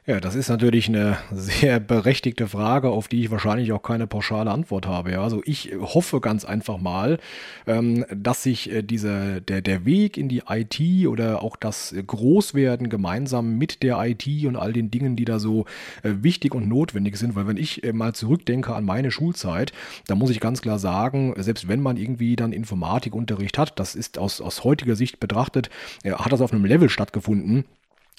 Ja, das ist natürlich eine sehr berechtigte Frage, auf die ich wahrscheinlich auch keine pauschale Antwort habe. Ja, also ich hoffe ganz einfach mal, ähm, dass sich äh, dieser, der, der Weg in die IT oder auch das Großwerden gemeinsam mit der IT und all den Dingen, die da so äh, wichtig und notwendig sind, weil wenn ich äh, mal zurückdenke an meine Schulzeit, da muss ich ganz klar sagen, selbst wenn man irgendwie dann Informatikunterricht hat, das ist aus, aus heutiger Sicht betrachtet, hat das auf einem Level stattgefunden,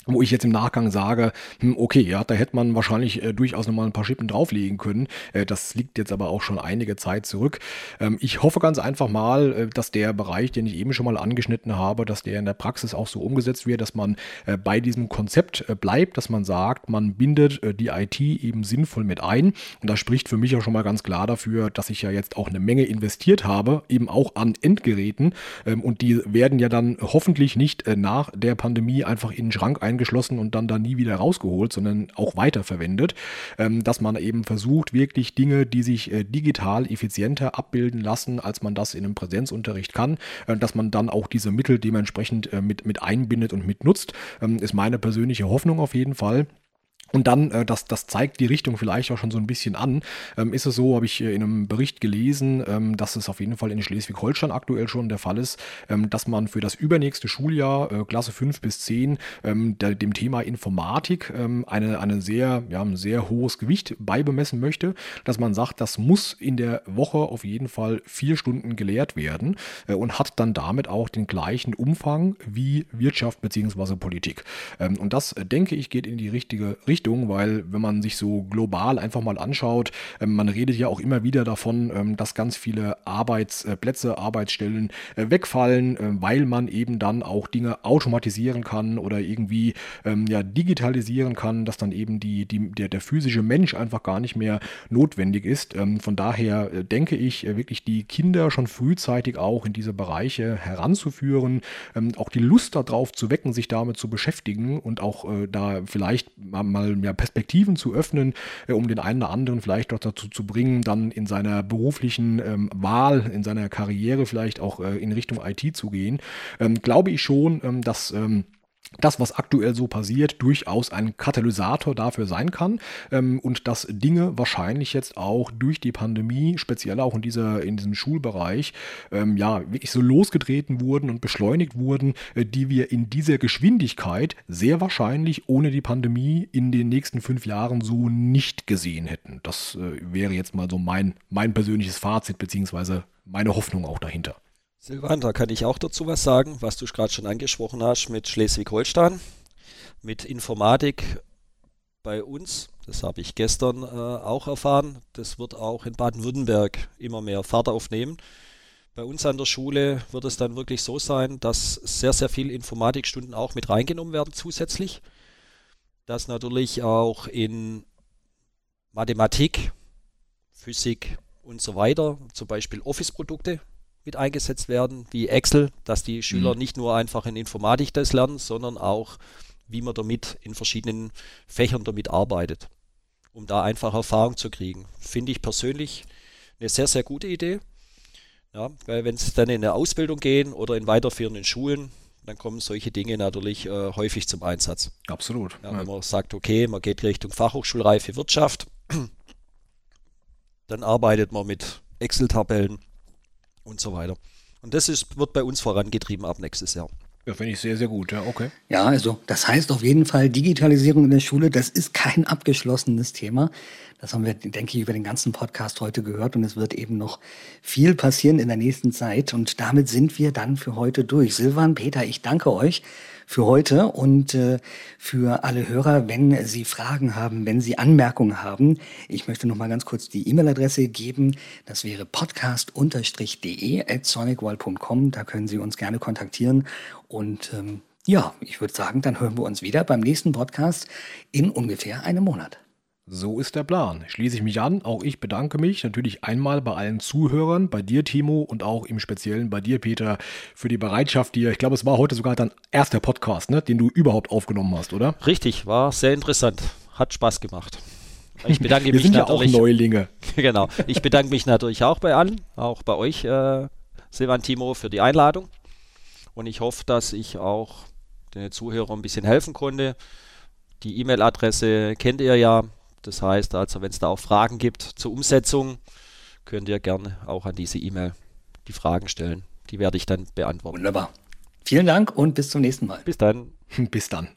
wo ich jetzt im Nachgang sage, hm, okay, ja, da hätte man wahrscheinlich äh, durchaus nochmal ein paar Schippen drauflegen können. Äh, das liegt jetzt aber auch schon einige Zeit zurück. Ähm, ich hoffe ganz einfach mal, äh, dass der Bereich, den ich eben schon mal angeschnitten habe, dass der in der Praxis auch so umgesetzt wird, dass man äh, bei diesem Konzept äh, bleibt, dass man sagt, man bindet äh, die IT eben sinnvoll mit ein. Und das spricht für mich auch schon mal ganz klar dafür, dass ich ja jetzt auch eine Menge investiert habe, eben auch an Endgeräten. Ähm, und die werden ja dann hoffentlich nicht nach der Pandemie einfach in den Schrank ein eingeschlossen und dann da nie wieder rausgeholt, sondern auch weiterverwendet, ähm, dass man eben versucht, wirklich Dinge, die sich äh, digital effizienter abbilden lassen, als man das in einem Präsenzunterricht kann, äh, dass man dann auch diese Mittel dementsprechend äh, mit, mit einbindet und mit nutzt, ähm, ist meine persönliche Hoffnung auf jeden Fall. Und dann, äh, das, das zeigt die Richtung vielleicht auch schon so ein bisschen an, ähm, ist es so, habe ich äh, in einem Bericht gelesen, ähm, dass es auf jeden Fall in Schleswig-Holstein aktuell schon der Fall ist, ähm, dass man für das übernächste Schuljahr, äh, Klasse 5 bis 10, ähm, der, dem Thema Informatik eine, eine sehr, ja, ein sehr hohes Gewicht beibemessen möchte, dass man sagt, das muss in der Woche auf jeden Fall vier Stunden gelehrt werden und hat dann damit auch den gleichen Umfang wie Wirtschaft bzw. Politik. Und das, denke ich, geht in die richtige Richtung Richtung, weil wenn man sich so global einfach mal anschaut, ähm, man redet ja auch immer wieder davon, ähm, dass ganz viele Arbeitsplätze, Arbeitsstellen äh, wegfallen, äh, weil man eben dann auch Dinge automatisieren kann oder irgendwie ähm, ja, digitalisieren kann, dass dann eben die, die, der, der physische Mensch einfach gar nicht mehr notwendig ist. Ähm, von daher äh, denke ich, äh, wirklich die Kinder schon frühzeitig auch in diese Bereiche heranzuführen, ähm, auch die Lust darauf zu wecken, sich damit zu beschäftigen und auch äh, da vielleicht mal ja, Perspektiven zu öffnen, äh, um den einen oder anderen vielleicht auch dazu zu bringen, dann in seiner beruflichen ähm, Wahl, in seiner Karriere vielleicht auch äh, in Richtung IT zu gehen. Ähm, glaube ich schon, ähm, dass ähm, das, was aktuell so passiert, durchaus ein Katalysator dafür sein kann ähm, und dass Dinge wahrscheinlich jetzt auch durch die Pandemie, speziell auch in, dieser, in diesem Schulbereich, ähm, ja, wirklich so losgetreten wurden und beschleunigt wurden, äh, die wir in dieser Geschwindigkeit sehr wahrscheinlich ohne die Pandemie in den nächsten fünf Jahren so nicht gesehen hätten. Das äh, wäre jetzt mal so mein, mein persönliches Fazit, beziehungsweise meine Hoffnung auch dahinter. Silvan, da kann ich auch dazu was sagen, was du gerade schon angesprochen hast mit Schleswig-Holstein, mit Informatik bei uns. Das habe ich gestern äh, auch erfahren. Das wird auch in Baden-Württemberg immer mehr Fahrt aufnehmen. Bei uns an der Schule wird es dann wirklich so sein, dass sehr, sehr viele Informatikstunden auch mit reingenommen werden zusätzlich. Dass natürlich auch in Mathematik, Physik und so weiter, zum Beispiel Office-Produkte mit eingesetzt werden, wie Excel, dass die Schüler mhm. nicht nur einfach in Informatik das lernen, sondern auch, wie man damit in verschiedenen Fächern damit arbeitet, um da einfach Erfahrung zu kriegen. Finde ich persönlich eine sehr, sehr gute Idee. Ja, weil wenn es dann in eine Ausbildung gehen oder in weiterführenden Schulen, dann kommen solche Dinge natürlich äh, häufig zum Einsatz. Absolut. Ja, wenn man sagt, okay, man geht Richtung Fachhochschulreife Wirtschaft, dann arbeitet man mit Excel-Tabellen und so weiter. Und das ist, wird bei uns vorangetrieben ab nächstes Jahr. Ja, finde ich sehr, sehr gut, ja, okay. Ja, also das heißt auf jeden Fall, Digitalisierung in der Schule, das ist kein abgeschlossenes Thema. Das haben wir, denke ich, über den ganzen Podcast heute gehört und es wird eben noch viel passieren in der nächsten Zeit. Und damit sind wir dann für heute durch. Silvan, Peter, ich danke euch für heute und äh, für alle Hörer, wenn Sie Fragen haben, wenn Sie Anmerkungen haben. Ich möchte noch mal ganz kurz die E-Mail-Adresse geben. Das wäre podcast-de at sonicwall.com. Da können Sie uns gerne kontaktieren und ähm, ja, ich würde sagen, dann hören wir uns wieder beim nächsten Podcast in ungefähr einem Monat. So ist der Plan. Schließe ich mich an. Auch ich bedanke mich natürlich einmal bei allen Zuhörern, bei dir, Timo, und auch im Speziellen bei dir, Peter, für die Bereitschaft dir. Ich glaube, es war heute sogar dein erster Podcast, ne, den du überhaupt aufgenommen hast, oder? Richtig, war sehr interessant. Hat Spaß gemacht. Ich bedanke Wir mich sind ja auch Neulinge. genau. Ich bedanke mich natürlich auch bei allen, auch bei euch, äh, Silvan, Timo, für die Einladung. Und ich hoffe, dass ich auch den Zuhörern ein bisschen helfen konnte. Die E-Mail-Adresse kennt ihr ja das heißt also, wenn es da auch Fragen gibt zur Umsetzung, könnt ihr gerne auch an diese E-Mail die Fragen stellen. Die werde ich dann beantworten. Wunderbar. Vielen Dank und bis zum nächsten Mal. Bis dann. Bis dann.